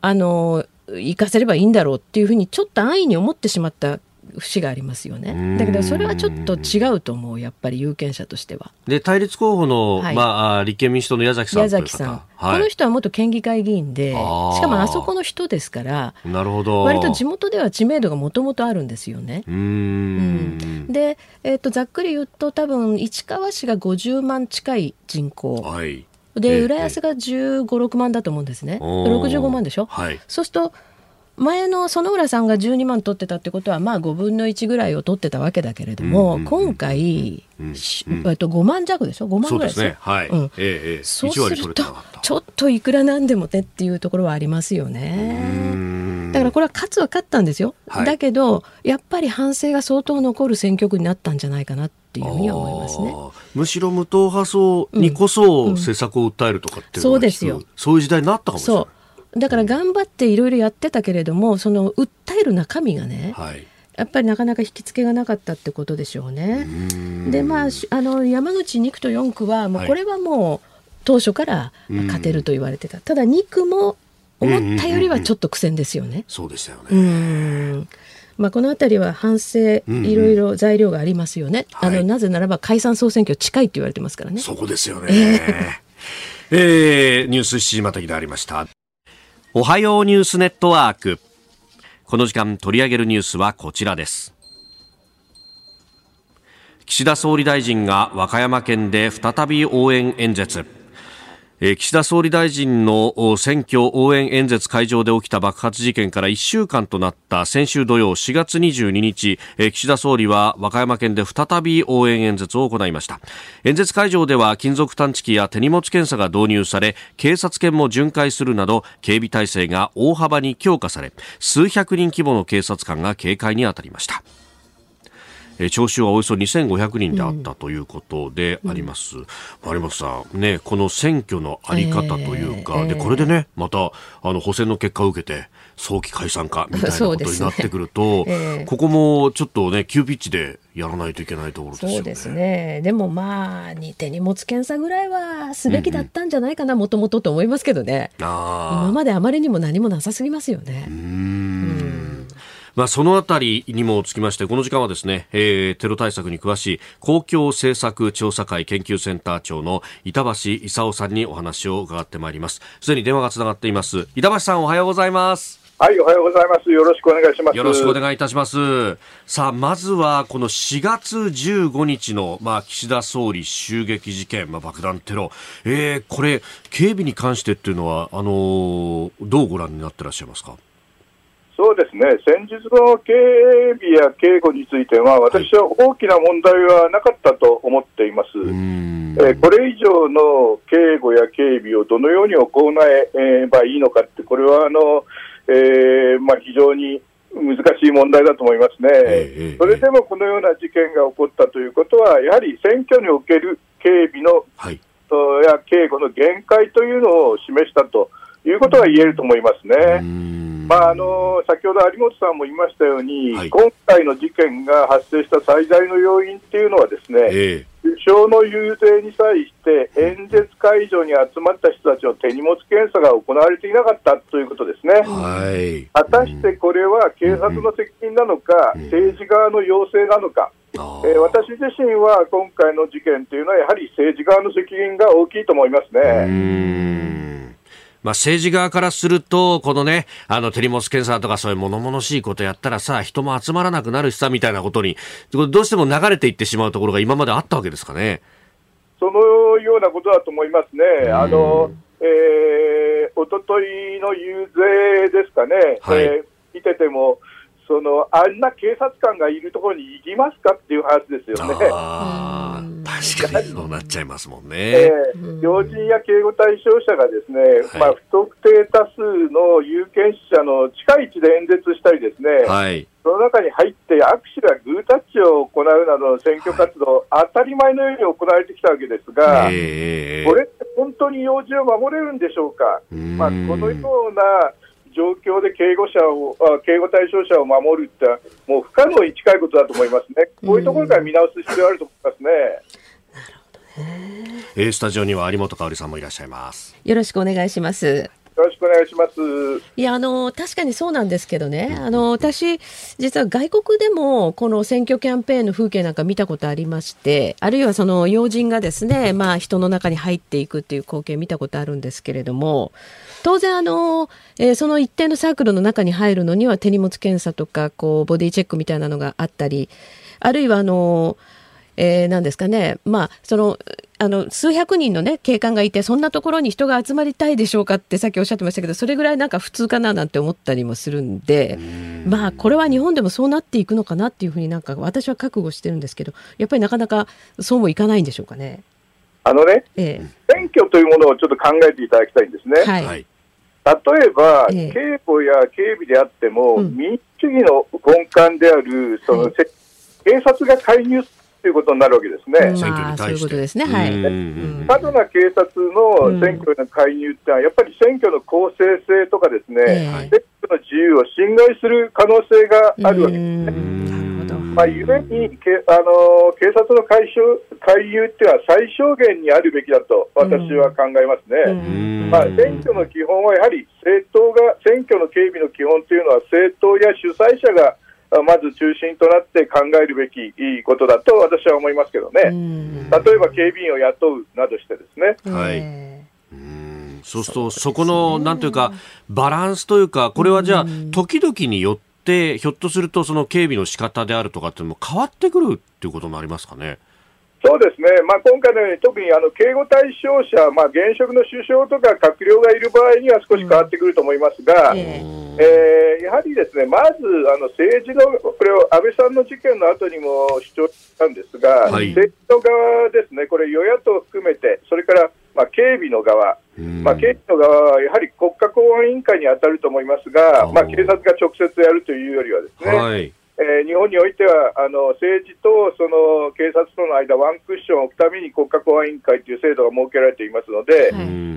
あの行かせればいいんだろうっていうふうにちょっと安易に思ってしまった節がありますよね。ん。だけどそれはちょっと違うと思うやっぱり有権者としては。で対立候補の、はい。まああ立憲民主党の矢崎さん宮という方。崎さん、はい、この人は元県議会議員でしかもあそこの人ですからなるほど。割と地元では知名度がもともとあるんですよね。うーん。で、えー、とざっくり言うと多分市川市が50万近い人口。はい。でええ浦安が1 5 6万だと思うんですね。おー65万でしょ、はい。そうすると前の園浦さんが12万取ってたってことはまあ5分の1ぐらいを取ってたわけだけれども、うんうんうん今回、うんしうん。えっと5万弱でしょ？5万ぐらいですね。はい、うん。ええええ。そう1割取するとちょっといくらなんでもねっていうところはありますよね。ん。だからこれは勝つは勝ったんですよ、はい。だけどやっぱり反省が相当残る選挙区になったんじゃないかなっっていうふうには思いますね。むしろ無党派層にこそ政策を訴えるとかっていうのが、うん、そうですよ。そういう時代になったかもしれない。だから頑張っていろいろやってたけれどもその訴える中身がね、はい、やっぱりなかなか引き付けがなかったってことでしょうね。でまああの山口2区と4区はもうこれはもう当初から勝てると言われてた、ただ2区も思ったよりはちょっと苦戦ですよね。そうでしたよね。まあ、この辺りは反省、いろいろ材料がありますよね、うんうん、あの、はい、なぜならば解散総選挙近いって言われてますからね。そこですよね。(laughs) えー、ニュース7時またぎでありました。おはようニュースネットワーク。この時間取り上げるニュースはこちらです。岸田総理大臣が和歌山県で再び応援演説。岸田総理大臣の選挙応援演説会場で起きた爆発事件から1週間となった先週土曜4月22日、岸田総理は和歌山県で再び応援演説を行いました。演説会場では金属探知機や手荷物検査が導入され、警察犬も巡回するなど警備体制が大幅に強化され、数百人規模の警察官が警戒に当たりました。えー、聴衆はおよそ2500人であったということであります。うんうん、本さん、ね、この選挙のあり方というか、えー、でこれでね、またあの補選の結果を受けて、早期解散かみたいなことになってくると、ね (laughs) えー、ここもちょっとね、急ピッチでやらないといけないところですよね。そうですね。でもまあ、手荷物検査ぐらいはすべきだったんじゃないかな、もともとと思いますけどね。今まであまりにも何もなさすぎますよね。うんまあ、そのあたりにもつきまして、この時間はですね、えー、テロ対策に詳しい公共政策調査会研究センター長の板橋勲さんにお話を伺ってまいります。すでに電話がつながっています。板橋さんおはようございます。はい、おはようございます。よろしくお願いします。よろしくお願いいたします。さあ、まずは、この4月15日の、まあ、岸田総理襲撃事件、まあ、爆弾テロ。えー、これ、警備に関してっていうのは、あのー、どうご覧になってらっしゃいますか？そうですね、先日の警備や警護については、私は大きな問題はなかったと思っています。えこれ以上の警護や警備をどのように行えばいいのかって、これはあの、えー、まあ、非常に難しい問題だと思いますね、えー、それでもこのような事件が起こったということは、やはり選挙における警備の、はい、や警護の限界というのを示したということが言えると思いますね。まあ、あの先ほど有本さんも言いましたように、はい、今回の事件が発生した最大の要因っていうのは、ですね、えー、首相の遊説に際して、演説会場に集まった人たちの手荷物検査が行われていなかったということですね。はい、果たしてこれは警察の責任なのか、政治側の要請なのか。えー、私自身は今回の事件というのは、やはり政治側の責任が大きいと思いますね。まあ、政治側からすると、このね、あの、手荷物検査とかそういう物々しいことやったらさ、人も集まらなくなるしさ、みたいなことに、どうしても流れていってしまうところが今まであったわけですかね。そのようなことだと思いますね。あの、えー、おとといの遊説ですかね、はい、えー、見てても、そのあんな警察官がいるところに行きますかっていう話ですよね。あ確かにそうなっちゃいますもんね。えー、要人や警護対象者がですね、はい、まあ、不特定多数の有権者の近い位置で演説したりですね、はい、その中に入って握手やグータッチを行うなどの選挙活動、はい、当たり前のように行われてきたわけですが、えー、これって本当に要人を守れるんでしょうか？まあ、このような状況で警護者をあ警護対象者を守るって、もう不可能に近いことだと思いますね、こういうところから見直す必要あると思いますね。えー、スタジオには有本香里さんもいらっしゃいます。よろしくお願いします。よろしくお願いします。いや、あの、確かにそうなんですけどね、あの、私、実は外国でも、この選挙キャンペーンの風景なんか見たことありまして、あるいはその要人がですね、まあ、人の中に入っていくっていう光景見たことあるんですけれども、当然あの、えー、その一定のサークルの中に入るのには手荷物検査とか、こう、ボディチェックみたいなのがあったり、あるいはあの、えー、なんですかね、まあ、その、あの、数百人のね、警官がいて、そんなところに人が集まりたいでしょうかってさっきおっしゃってましたけど、それぐらいなんか普通かななんて思ったりもするんで、まあ、これは日本でもそうなっていくのかなっていうふうになんか私は覚悟してるんですけど、やっぱりなかなかそうもいかないんでしょうかね。あのね、ええ、選挙というものをちょっと考えていただきたいんですね。はい。例えば、ええ、警護や警備であっても、うん、民主主義の根幹であるその、はい、警察が介入ということになるわけですね。うん。まあ、そういうことですね。はい。過度な警察の選挙への介入ってのは、やっぱり選挙の公正性とかですね、ええ。選挙の自由を侵害する可能性があるわけですね。まあ、ゆえにけあの警察の介入介入っていうのは最小限にあるべきだと私は考えますね。うん。まあ、選挙の基本はやはり政党が、選挙の警備の基本というのは政党や主催者があまず中心となって考えるべきいいことだと私は思いますけどうね。ん。例えば警備員を雇うなどしてですね。はい。え。うん。そうすると、そこの、なんというか、バランスというか、これはじゃあ、時々によって、ひょっとすると、その警備の仕方であるとかっていうのも変わってくるっていうこともありますかね？そうですね、まあ、今回のように特にあの警護対象者、まあ、現職の首相とか閣僚がいる場合には少し変わってくると思いますが、えええーやはりですねまずあの政治の、これを安倍さんの事件の後にも主張したんですが、はい。政治の側ですね、これ、与野党含めて、それから、まあ、警備の側、うんまあ、警備の側はやはり国家公安委員会に当たると思いますが、まあ、警察が直接やるというよりはですね、はい。えー日本においてはあの政治とその警察との間、ワンクッションを置くために国家公安委員会という制度が設けられていますので、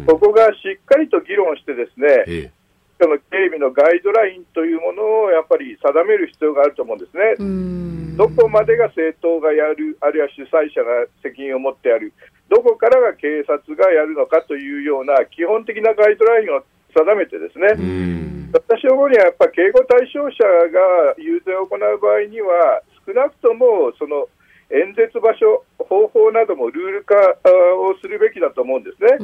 ここがしっかりと議論して、ですねええその警備のガイドラインというものをやっぱり定める必要があると思うんですね。うん。どこまでが政党がやる、あるいは主催者が責任を持ってやる、どこからが警察がやるのかというような基本的なガイドラインを定めてですね、うん。私の方にはやっぱ警護対象者が遊説を行う場合には、少なくともその演説場所、方法などもルール化あをするべきだと思うんですね。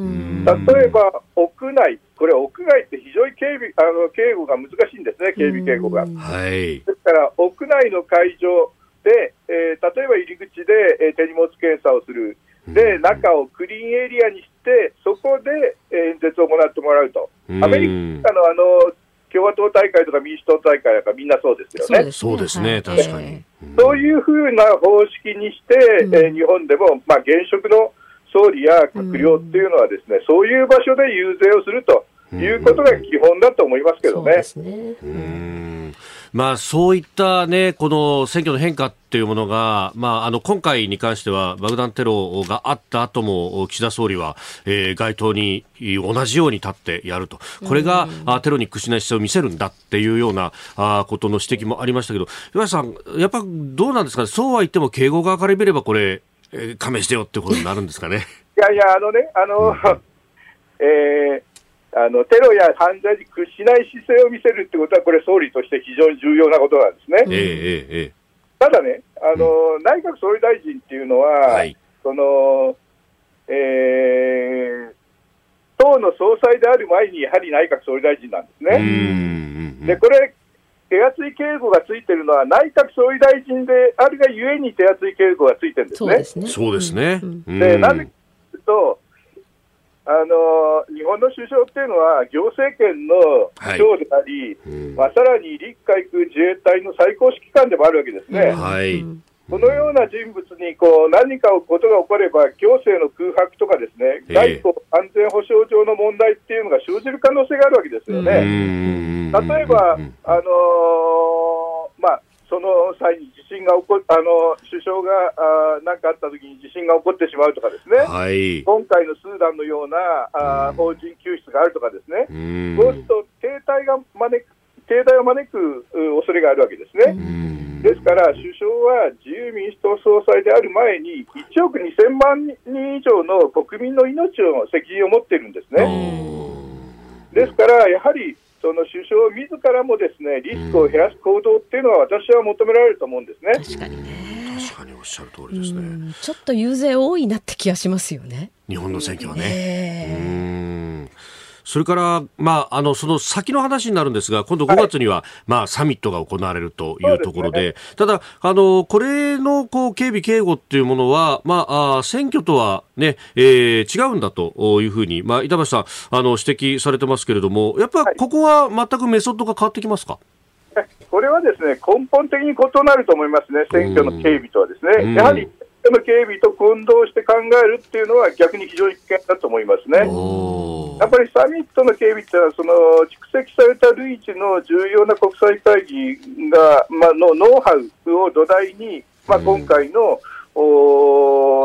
例えば、屋内、これ、屋外って非常に警備あの警護が難しいんですね、警備警護が。はい。ですから、屋内の会場で、えー例えば入り口で、えー手荷物検査をする、で中をクリーンエリアにして、そこで、えー演説を行ってもらうと、うんアメリカのあの共和党大会とか民主党大会なんかみんなそうですよね。そうですね、はい。確かに。えそういうふうな方式にして、うん。えー日本でも、まあ、現職の総理や閣僚っていうのはですね、そういう場所で遊説をするということが基本だと思いますけどね。そうで。すね。うん。まあ、そういったね、この選挙の変化っていうものが、まあ、あの、今回に関しては、爆弾テロがあった後も、岸田総理は、えー街頭に同じように立ってやると。これが、あテロに屈しない姿勢を見せるんだっていうような、あことの指摘もありましたけど、岩井さん、やっぱどうなんですかね、そうは言っても、警護側から見れば、これ、えー加盟してよってことになるんですかね？(laughs) いやいや、あのね、あの、(laughs) えーあのテロや犯罪に屈しない姿勢を見せるってことは、これ、総理として非常に重要なことなんですね。えええええただね、あの内閣総理大臣っていうのは、はいそのえー党の総裁である前に、やはり内閣総理大臣なんですね。んで、これ、手厚い警護がついてるのは、内閣総理大臣であるがゆえに手厚い警護がついてるんですねそうで。すね。でなぜかというと、あの日本の首相っていうのは、行政権の長であり、うん。まあ、さらに陸海空自衛隊の最高指揮官でもあるわけですね。はい。うん。このような人物にこう何かことが起これば、行政の空白とかですね、ええ。外交安全保障上の問題っていうのが生じる可能性があるわけですようね。ん。例えば、あのーまあ、その際に地震が起こあの首相が何かあったときに地震が起こってしまうとかですね、はい。今回のスーダンのようなあー法人救出があるとかですね、うんそうすると停滞が招く停滞を招くう恐れがあるわけですね。うんですから、首相は自由民主党総裁である前に、1億2000万人以上の国民の命の責任を持っているんですね。ですから、やはりその首相自らもですねリスクを減らす行動っていうのは、私は求められると思うんですね。確かにね。確かにおっしゃる通りですね。うんちょっと遊説多いなって気がしますよね。日本の選挙はね。ええうんそれから、まあ、あの、その先の話になるんですが、今度5月には、まあ、サミットが行われるというところで、ただ、あの、これの、こう、警備警護っていうものは、まあ、あ選挙とはね、えー違うんだというふうに、まあ、板橋さん、あの、指摘されてますけれども、やっぱ、ここは全くメソッドが変わってきますか？これはですね根本的に異なると思いますね、選挙の警備とはですうん。ね、やはり選挙の警備と混同して考えるっていうのは、逆に非常に危険だと思いますね。おやっぱりサミットの警備っていうのは、その蓄積された類似の重要な国際会議が、まあのノウハウを土台に、まあ、今回の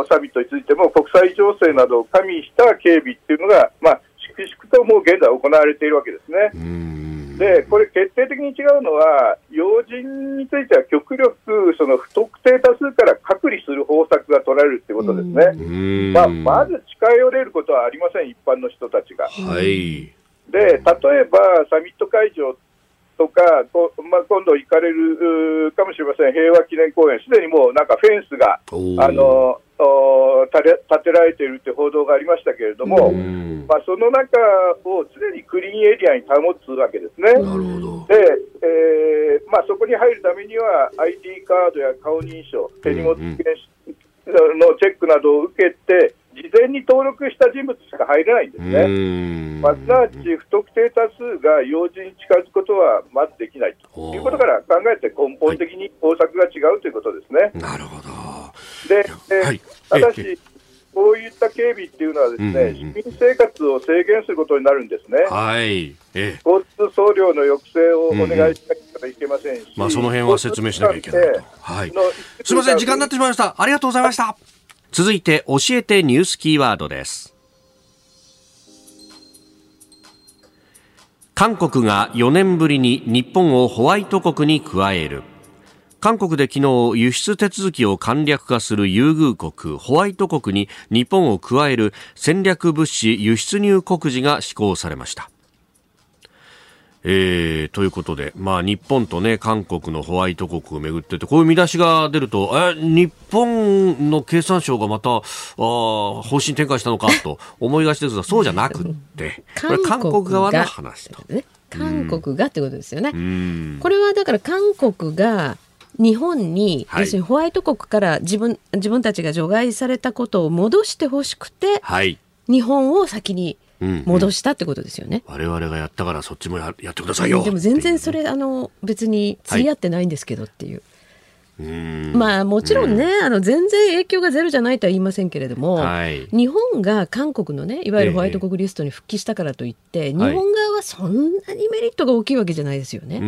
サミットについても国際情勢などを加味した警備っていうのが、まあ、粛々ともう現在行われているわけですね。で、これ、決定的に違うのは、要人については極力、その不特定多数から隔離する方策が取られるということですね。まあ、まず近寄れることはありません、一般の人たちが。はい。で、例えばサミット会場とか、まあ、今度行かれるかもしれません、平和記念公園、すでにもうなんかフェンスがあの建てられているという報道がありましたけれども、まあ、その中を常にクリーンエリアに保つわけですね。で、えーまあ、そこに入るためには ID カードや顔認証、手荷物検のチェックなどを受けて、事前に登録した人物しか入れないんですね。まあ、すなわち不特定多数が要人に近づくことはまずできないということから考えて根本的に方策が違うということですね。なるほど。で、えはい、ただし、こういった警備っていうのはですね、うんうん、市民生活を制限することになるんですね。はい。え交通送料の抑制をお願いしなければいけませんし、うんうん、まあその辺は説明しなきゃいけないと。はい。すみません、時間になってしまいました。ありがとうございました。続いて教えてニュースキーワードです。韓国が4年ぶりに日本をホワイト国に加える。韓国で昨日輸出手続きを簡略化する優遇国ホワイト国に日本を加える戦略物資輸出入告示が施行されましたえー、ということで、まあ、日本と、ね、韓国のホワイト国をめぐっててこういう見出しが出るとえ日本の経産省がまたあ方針転換したのかと思いがちですが (laughs) そうじゃなくてこれ韓国側の話と。韓国がってことですよね。これはだから韓国が日本に、はい、要するにホワイト国から自分自分たちが除外されたことを戻してほしくて、はい、日本を先に戻したってことですよね、うんうん、我々がやったからそっちもややってくださいよ。でも全然それ、あの別に釣り合ってないんですけどっていう。はいまあもちろんね、うん、あの全然影響がゼロじゃないとは言いませんけれども、はい、日本が韓国のねいわゆるホワイト国リストに復帰したからといって、ええ、日本側はそんなにメリットが大きいわけじゃないですよね。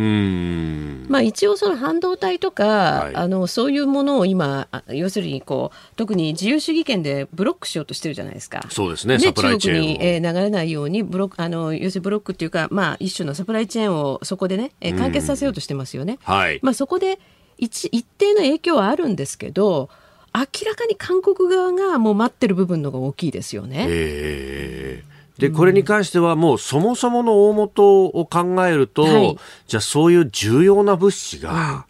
まあ一応その半導体とか、はい、あのそういうものを今要するにこう特に自由主義権でブロックしようとしてるじゃないですか。そうですね。ね中国に、えー、流れないようにブロックあの要するにブロックっていうかまあ一種のサプライチェーンをそこでね、えー、完結させようとしてますよね。はい。まあそこで一一定の影響はあるんですけど明らかに韓国側がもう待ってる部分のが大きいですよね。えーで、これに関してはもうそもそもの大元を考えると、はい、じゃあそういう重要な物資が、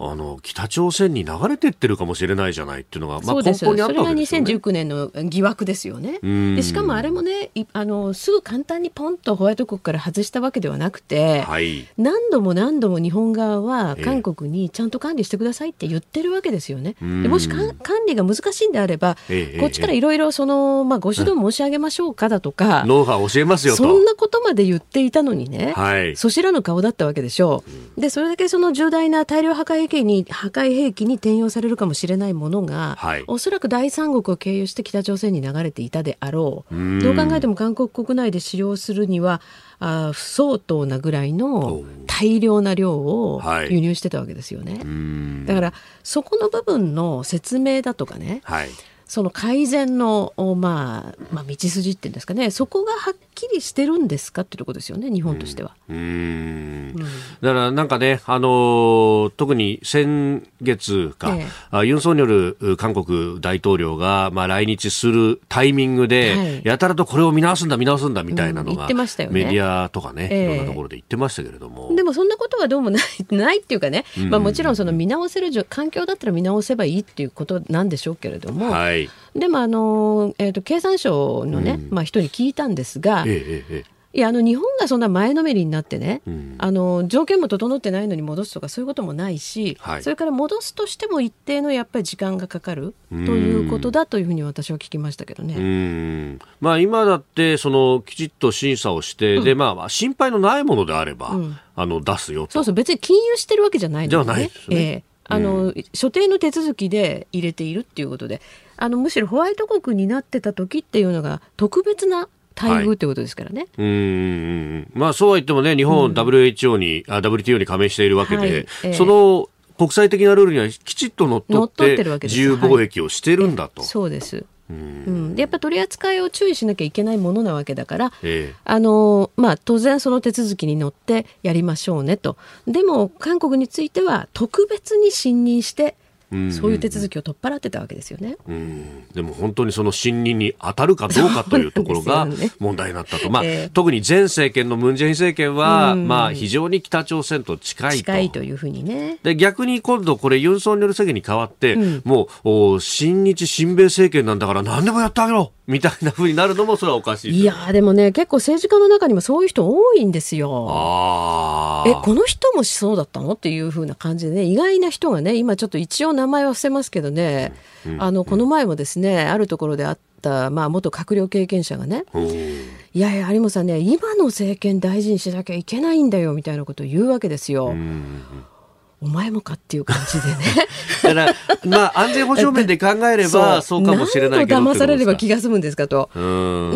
あの北朝鮮に流れてってるかもしれないじゃないっていうのが、まあ、根本にあったわけですよね。それが2019年の疑惑ですよね。でしかもあれもねあのすぐ簡単にポンとホワイト国から外したわけではなくて、はい、何度も何度も日本側は韓国にちゃんと管理してくださいって言ってるわけですよね。でもし管理が難しいんであれば、こっちからいろいろその、まあ、ご指導申し上げましょうかだとか、ノウハウ教えますよそんなことまで言っていたのにね、はい、そちらの顔だったわけでしょ。う。でそれだけその重大な大量破壊兵器に破壊兵器に転用されるかもしれないものが、はい、おそらく第三国を経由して北朝鮮に流れていたであろう。どう考えても韓国国内で使用するにはあ不相当なぐらいの大量な量を輸入してたわけですよね。はい、だからそこの部分の説明だとかね、はいその改善の、まあ、まあ道筋っていうんですかね。そこがはっきりしてるんですかっていうところですよね日本としては。うん、うん。だからなんかね、あのー、特に先月か、ええ、ユン・ソンニョル韓国大統領が、まあ、来日するタイミングで、はい、やたらとこれを見直すんだ見直すんだみたいなのが、うんね、メディアとかね、え、いろんなところで言ってましたけれども。でもそんなことはどうもないないっていうかね、まあ、もちろんその見直せる環境だったら見直せばいいっていうことなんでしょうけれども。はいい、でもあの、えーと、経産省のね、うん、まあ、人に聞いたんですが、えええいやあの日本がそんな前のめりになってね、うん、あの条件も整ってないのに戻すとかそういうこともないし、はい、それから戻すとしても一定のやっぱり時間がかかるということだというふうに私は聞きましたけどね。まあ、今だってそのきちっと審査をして、うん、でまあ、心配のないものであれば、うん、あの出すよそうそう別に金融してるわけじゃないので、ね、じゃないですね。えーあの、うん、所定の手続きで入れているっていうことであのむしろホワイト国になってた時っていうのが特別な待遇ってことですからね。はい、うんまあそうは言ってもね日本、WHO に、うん、WTO に加盟しているわけで、はいえその国際的なルールにはきちっとのっとって自由貿易をしてるんだと。はい、そうです。うん、でやっぱ取り扱いを注意しなきゃいけないものなわけだから、ええ、あのまあ、当然その手続きに乗ってやりましょうねと。でも韓国については特別に信任してそういう手続きを取っ払ってたわけですよね。うん、でも本当にその信任に当たるかどうかというところが (laughs) 問題になったと。ね、まあ、えー、特に前政権のムン・ジェイン政権は、まあ、非常に北朝鮮と近いと。近いというふうにね。で、逆に今度これユン・ソンニョル政権に変わって、うん、もう、お新日親米政権なんだから何でもやってあげろみたいなふうになるのもそれはおかしいいやでもね結構政治家の中にもそういう人多いんですよ。えこの人もしそうだったの？っていうふうな感じでね意外な人がね今ちょっと一応名前は伏せますけどね、うん、あのこの前もですねあるところであった、まあ、元閣僚経験者がね、いやいや有本さんね今の政権大事にしなきゃいけないんだよみたいなことを言うわけですよ。うんお前もかっていう感じでね。(laughs) だから、まあ、安全保障面で考えれば、そうかもしれないけど。騙されれば気が済むんですかと。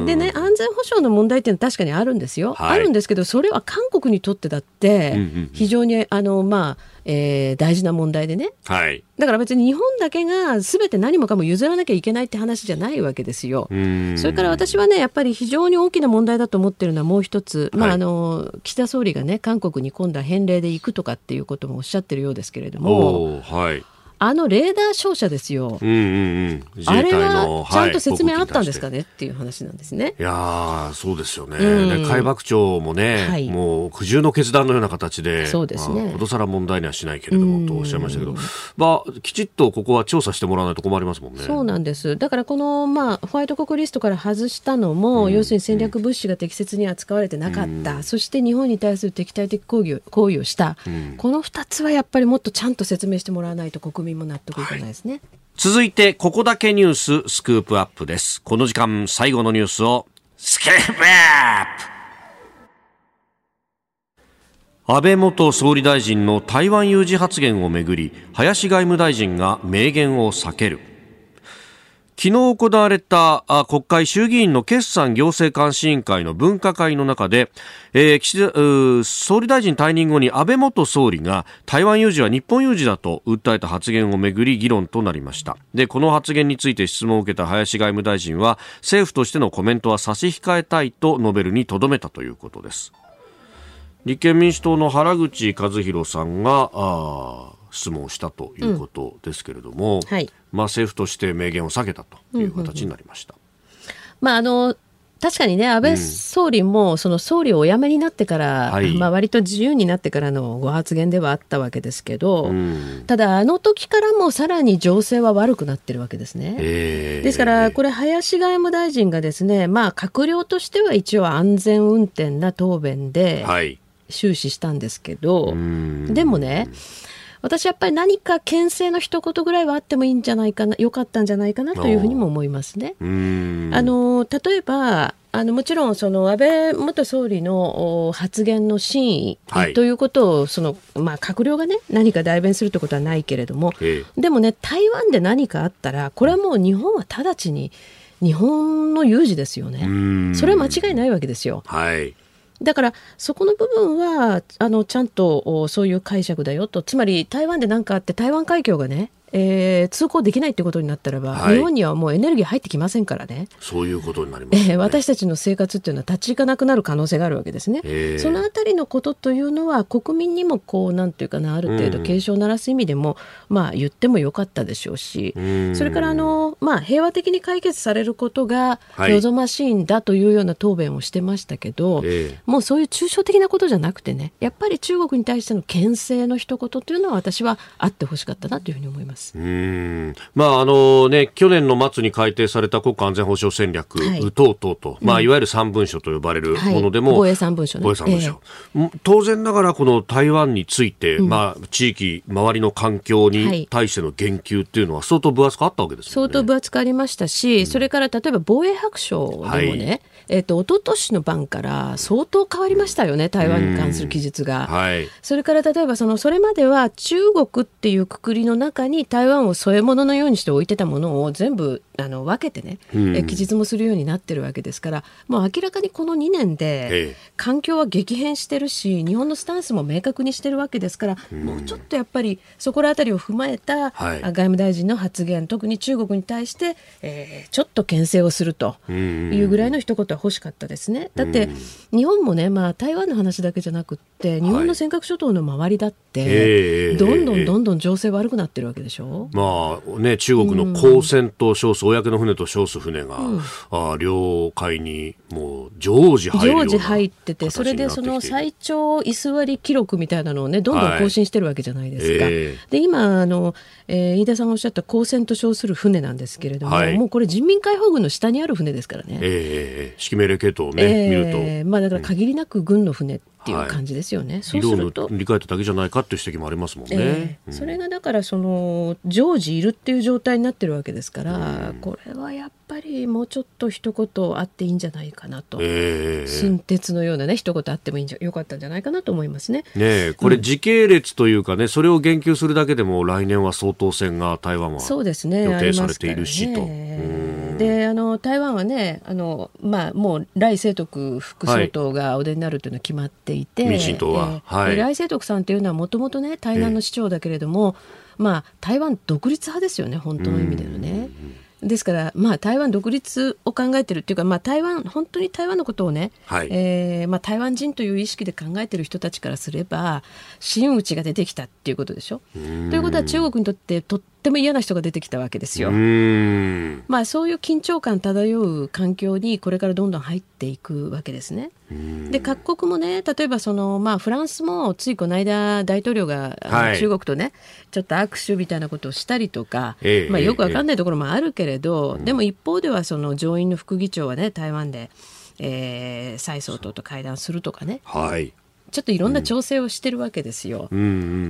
でね、安全保障の問題っていうのは確かにあるんですよ。はい、あるんですけど、それは韓国にとってだって、非常に、あの、まあ、えー、大事な問題でね、はい、だから別に日本だけが全て何もかも譲らなきゃいけないって話じゃないわけですよ。それから私はねやっぱり非常に大きな問題だと思ってるのはもう一つ、はい、まあ、あの岸田総理がね韓国に今度は返礼で行くとかっていうこともおっしゃってるようですけれども。はいあのレーダー照射ですよ。うんうんうん、あれはちゃんと説明あったんですかね、はい、っていう話なんですね。いやそうですよね。うん、海幕長もね、はい、もう苦渋の決断のような形で、そうですね。ことさら問題にはしないけれどもとおっしゃいましたけど、まあきちっとここは調査してもらわないと困りますもんね。そうなんです。だからこのまあホワイト国リストから外したのも、うん、要するに戦略物資が適切に扱われてなかった、うん、そして日本に対する敵対的行為を行為をした、この二つはやっぱりもっとちゃんと説明してもらわないと国民も納得いかない。ですね。続いて、ここだけニューススクープアップです。この時間、最後のニュースを、スクープアップ安倍元総理大臣の台湾有事発言をめぐり林外務大臣が明言を避ける昨日行われた国会衆議院の決算行政監視委員会の分科会の中で、えー、岸田総理大臣退任後に安倍元総理が台湾有事は日本有事だと訴えた発言をめぐり議論となりました。でこの発言について質問を受けた林外務大臣は政府としてのコメントは差し控えたいと述べるにとどめたということです。立憲民主党の原口和弘さんが質問したということですけれども、うん。はい、まあ、政府として明言を避けたという形になりました。うんうんまああの確かにね、安倍総理も、その総理をお辞めになってから、うん、まあ割と自由になってからのご発言ではあったわけですけど、うん、ただ、あの時からもさらに情勢は悪くなってるわけですね。えー、ですから、これ、林外務大臣がですね、まあ、閣僚としては一応安全運転な答弁で終始したんですけど、はい、でもね、私やっぱり何か牽制の一言ぐらいはあってもいいんじゃないかな、よかったんじゃないかなというふうにも思いますね。あの例えばあのもちろんその安倍元総理の発言の真意ということをその、まあ、閣僚が、ね、何か代弁するということはないけれども、でもね、台湾で何かあったら、これはもう日本は直ちに日本の有事ですよね、それは間違いないわけですよ。はいだからそこの部分はあのちゃんとそういう解釈だよと。つまり台湾で何かあって台湾海峡がねえー、通行できないってことになったらば、はい、日本にはもうエネルギー入ってきませんからね。そういうことになります、ね、えー、私たちの生活っていうのは立ち行かなくなる可能性があるわけですね。そのあたりのことというのは国民にもこうなんていうかなある程度警鐘を鳴らす意味でも、うん、まあ言ってもよかったでしょうし、うそれからあのまあ平和的に解決されることが望ましいんだというような答弁をしてましたけど、はい、もうそういう抽象的なことじゃなくてね、やっぱり中国に対しての牽制の一言というのは私はあってほしかったなというふうに思います。うん。まああのね、去年の末に改定された国家安全保障戦略、はい、等々と、まあ、いわゆる三文書と呼ばれるものでも、はい、防衛三文書、ね、防衛三文書、えー、当然ながらこの台湾について、うん、まあ、地域、周りの環境に対しての言及っていうのは相当分厚くあったわけです、ね、相当分厚くありましたし、うん、それから例えば防衛白書でもね、はい。えっと一昨年の晩から相当変わりましたよね、台湾に関する記述が。はい、それから例えばその、それまでは中国っていうくくりの中に台湾を添え物のようにして置いてたものを全部あの分けてね、うん。え期日もするようになってるわけですからもう明らかにこの2年えでえ環境は激変してるし日本のスタンスも明確にしてるわけですから、もうちょっとやっぱりそこら辺りを踏まえた、はい。あ外務大臣の発言特に中国に対して、えーちょっと牽制をするというぐらいの一言は欲しかったですね。だって日本もね、まあ、台湾の話だけじゃなくって日本の尖閣諸島の周りだって、ええどんどんどんどん情勢悪くなってるわけでしょ？まあね、中国の公船と称す、公の船と称す船が、あ領海にもう常時入常時入ってて、それでその最長居座り記録みたいなのをね、どんどん更新してるわけじゃないですか。はいえ。で、今、あの、えー飯田さんがおっしゃった公船と称する船なんですけれども、はい。もうこれ人民解放軍の下にある船ですからね。ええ指揮命令系統をね、見ると。えーまあだから限りなく軍の船っていう感じですよね。そうすると。塗り替えただけじゃないかっていう指摘もありますもんね。ええそれがだからその常時いるっていう状態になってるわけですから、これはやっぱりもうちょっと一言あっていいんじゃないかなと、ええ寸鉄のようなね一言あってもいいんじゃよかったんじゃないかなと思いますね。ねえこれ時系列というかね、それを言及するだけでも来年は総統選が台湾はそうですね予定されているしと。ねであの台湾はねあの、まあ、もう来清徳副総統がお出になるというのは決まっていて、民進党は。えーはい。で来清徳さんというのはもともとね台南の市長だけれども、まあ、台湾独立派ですよね本当の意味でのね。ですから、まあ、台湾独立を考えてるっていうか、まあ、台湾本当に台湾のことをね、はい。えーまあ、台湾人という意識で考えてる人たちからすれば真打ちが出てきたっていうことでしょ？ということは中国にとってとっても嫌な人が出てきたわけですよ。まあ、そういう緊張感漂う環境にこれからどんどん入っていくわけですね。で各国もね例えばその、まあ、フランスもついこの間大統領が、はい中国とねちょっと握手みたいなことをしたりとか、ええまあ、よくわかんないところもあるけれど、でも一方ではその上院の副議長はね台湾で、えー、蔡総統と会談するとかねはい。ちょっといろんな調整をしてるわけですよ。うんう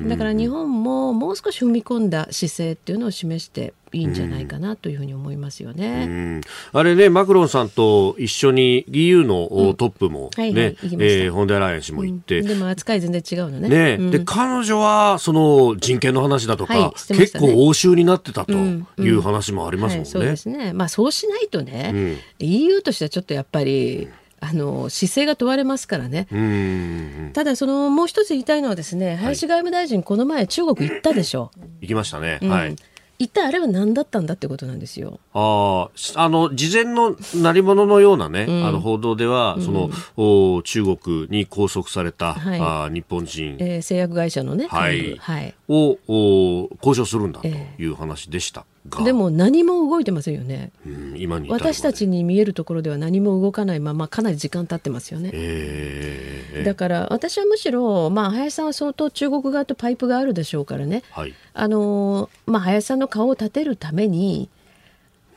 んだから日本ももう少し踏み込んだ姿勢っていうのを示していいんじゃないかなというふうに思いますよね。うん。あれね、マクロンさんと一緒に EU のおトップもね、行きました。えーフォンデアライエン氏も行って、でも扱い全然違うのね。ね、うん。で彼女はその人権の話だとか、はいね。結構欧州になってたとうんいう話もありますもんね。はい、そうですね。まあそうしないとね、うん。EU としてはちょっとやっぱりあの姿勢が問われますからね。うんただそのもう一つ言いたいのはですね、林外務大臣この前中国行ったでしょ。行きましたね。うんはい。一体あれは何だったんだってことなんですよ。ああ、あの、事前の鳴り物のようなね、んあの報道では、その、お中国に拘束された、はいあー日本人えー製薬会社のね、はいはい。を、お交渉するんだとえいう話でしたが、でも何も動いてませんよね。うん今に私たちに見えるところでは何も動かないままかなり時間経ってますよね。えーだから私はむしろ、まあ、林さんは相当中国側とパイプがあるでしょうからね、はい。あのまあ、林さんの顔を立てるために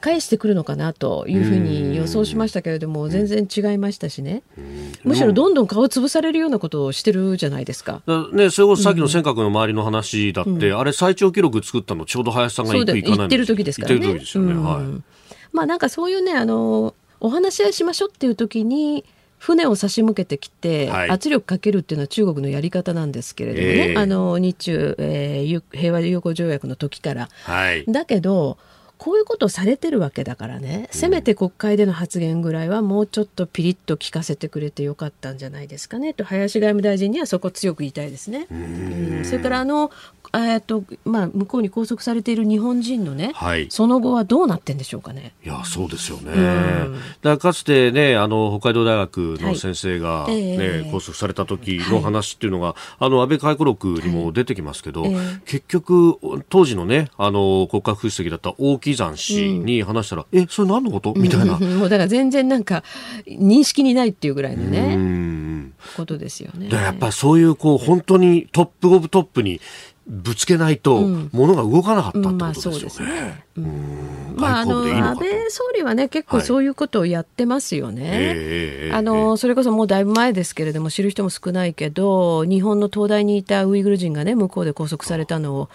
返してくるのかなというふうに予想しましたけれども全然違いましたしね。むしろどんどん顔を潰されるようなことをしてるじゃないですか。だね、それこそさっきの尖閣の周りの話だって、あれ最長記録作ったのちょうど林さんが行く行かってる時ですからね。まあなんかそういうねあのお話し合いしましょうっていう時に船を差し向けてきて、はい。圧力かけるっていうのは中国のやり方なんですけれどもね、ええ。あの日中、えーゆ平和友好条約の時から。はい。だけどこういうことをされてるわけだからね、せめて国会での発言ぐらいはもうちょっとピリッと聞かせてくれてよかったんじゃないですかね。と林外務大臣にはそこ強く言いたいですね。うん。それからあのえっとまあ、向こうに拘束されている日本人のね、はい。その後はどうなってんでしょうかね。いや、そうですよね。ん。だかつてね、あの、北海道大学の先生が、はい。ねえ。え拘束された時の話っていうのが、あの、安倍回顧録にも出てきますけど、ええ。結局、当時のね、あの、国家副主席だった大木山氏に話したら、え、それ何のこと？みたいな。もうだから全然なんか認識にないっていうぐらいのうね、ん。ことですよね。やっぱりそういう、こう、本当にトップオブトップにぶつけないと、うん。物が動かなかったってことですよね。まああの安倍総理はね結構そういうことをやってますよね。あのそれこそもうだいぶ前ですけれども知る人も少ないけど日本の東大にいたウイグル人がね向こうで拘束されたのを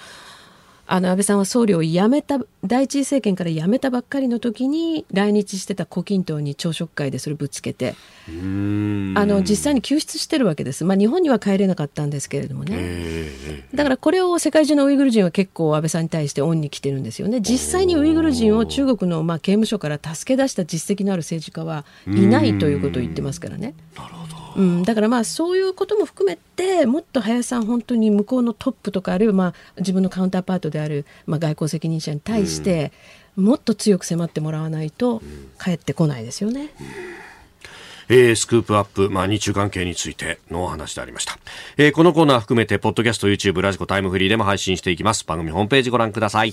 あの安倍さんは総理を辞めた第一次政権から辞めたばっかりの時に来日してた胡錦涛に朝食会でそれぶつけてあの実際に救出してるわけです、まあ、日本には帰れなかったんですけれどもね、だからこれを世界中のウイグル人は結構安倍さんに対して恩に来てるんですよね。実際にウイグル人を中国のまあ刑務所から助け出した実績のある政治家はいないということを言ってますからね。なるほどうん、だからまあそういうことも含めてもっと林さん本当に向こうのトップとかあるいはまあ自分のカウンターパートであるまあ外交責任者に対してもっと強く迫ってもらわないと帰ってこないですよね。えー、スクープアップ、まあ、日中関係についてのお話でありました。えー、このコーナー含めて、ポッドキャスト、YouTube、ラジコ、タイムフリーでも配信していきます。番組ホームページご覧ください。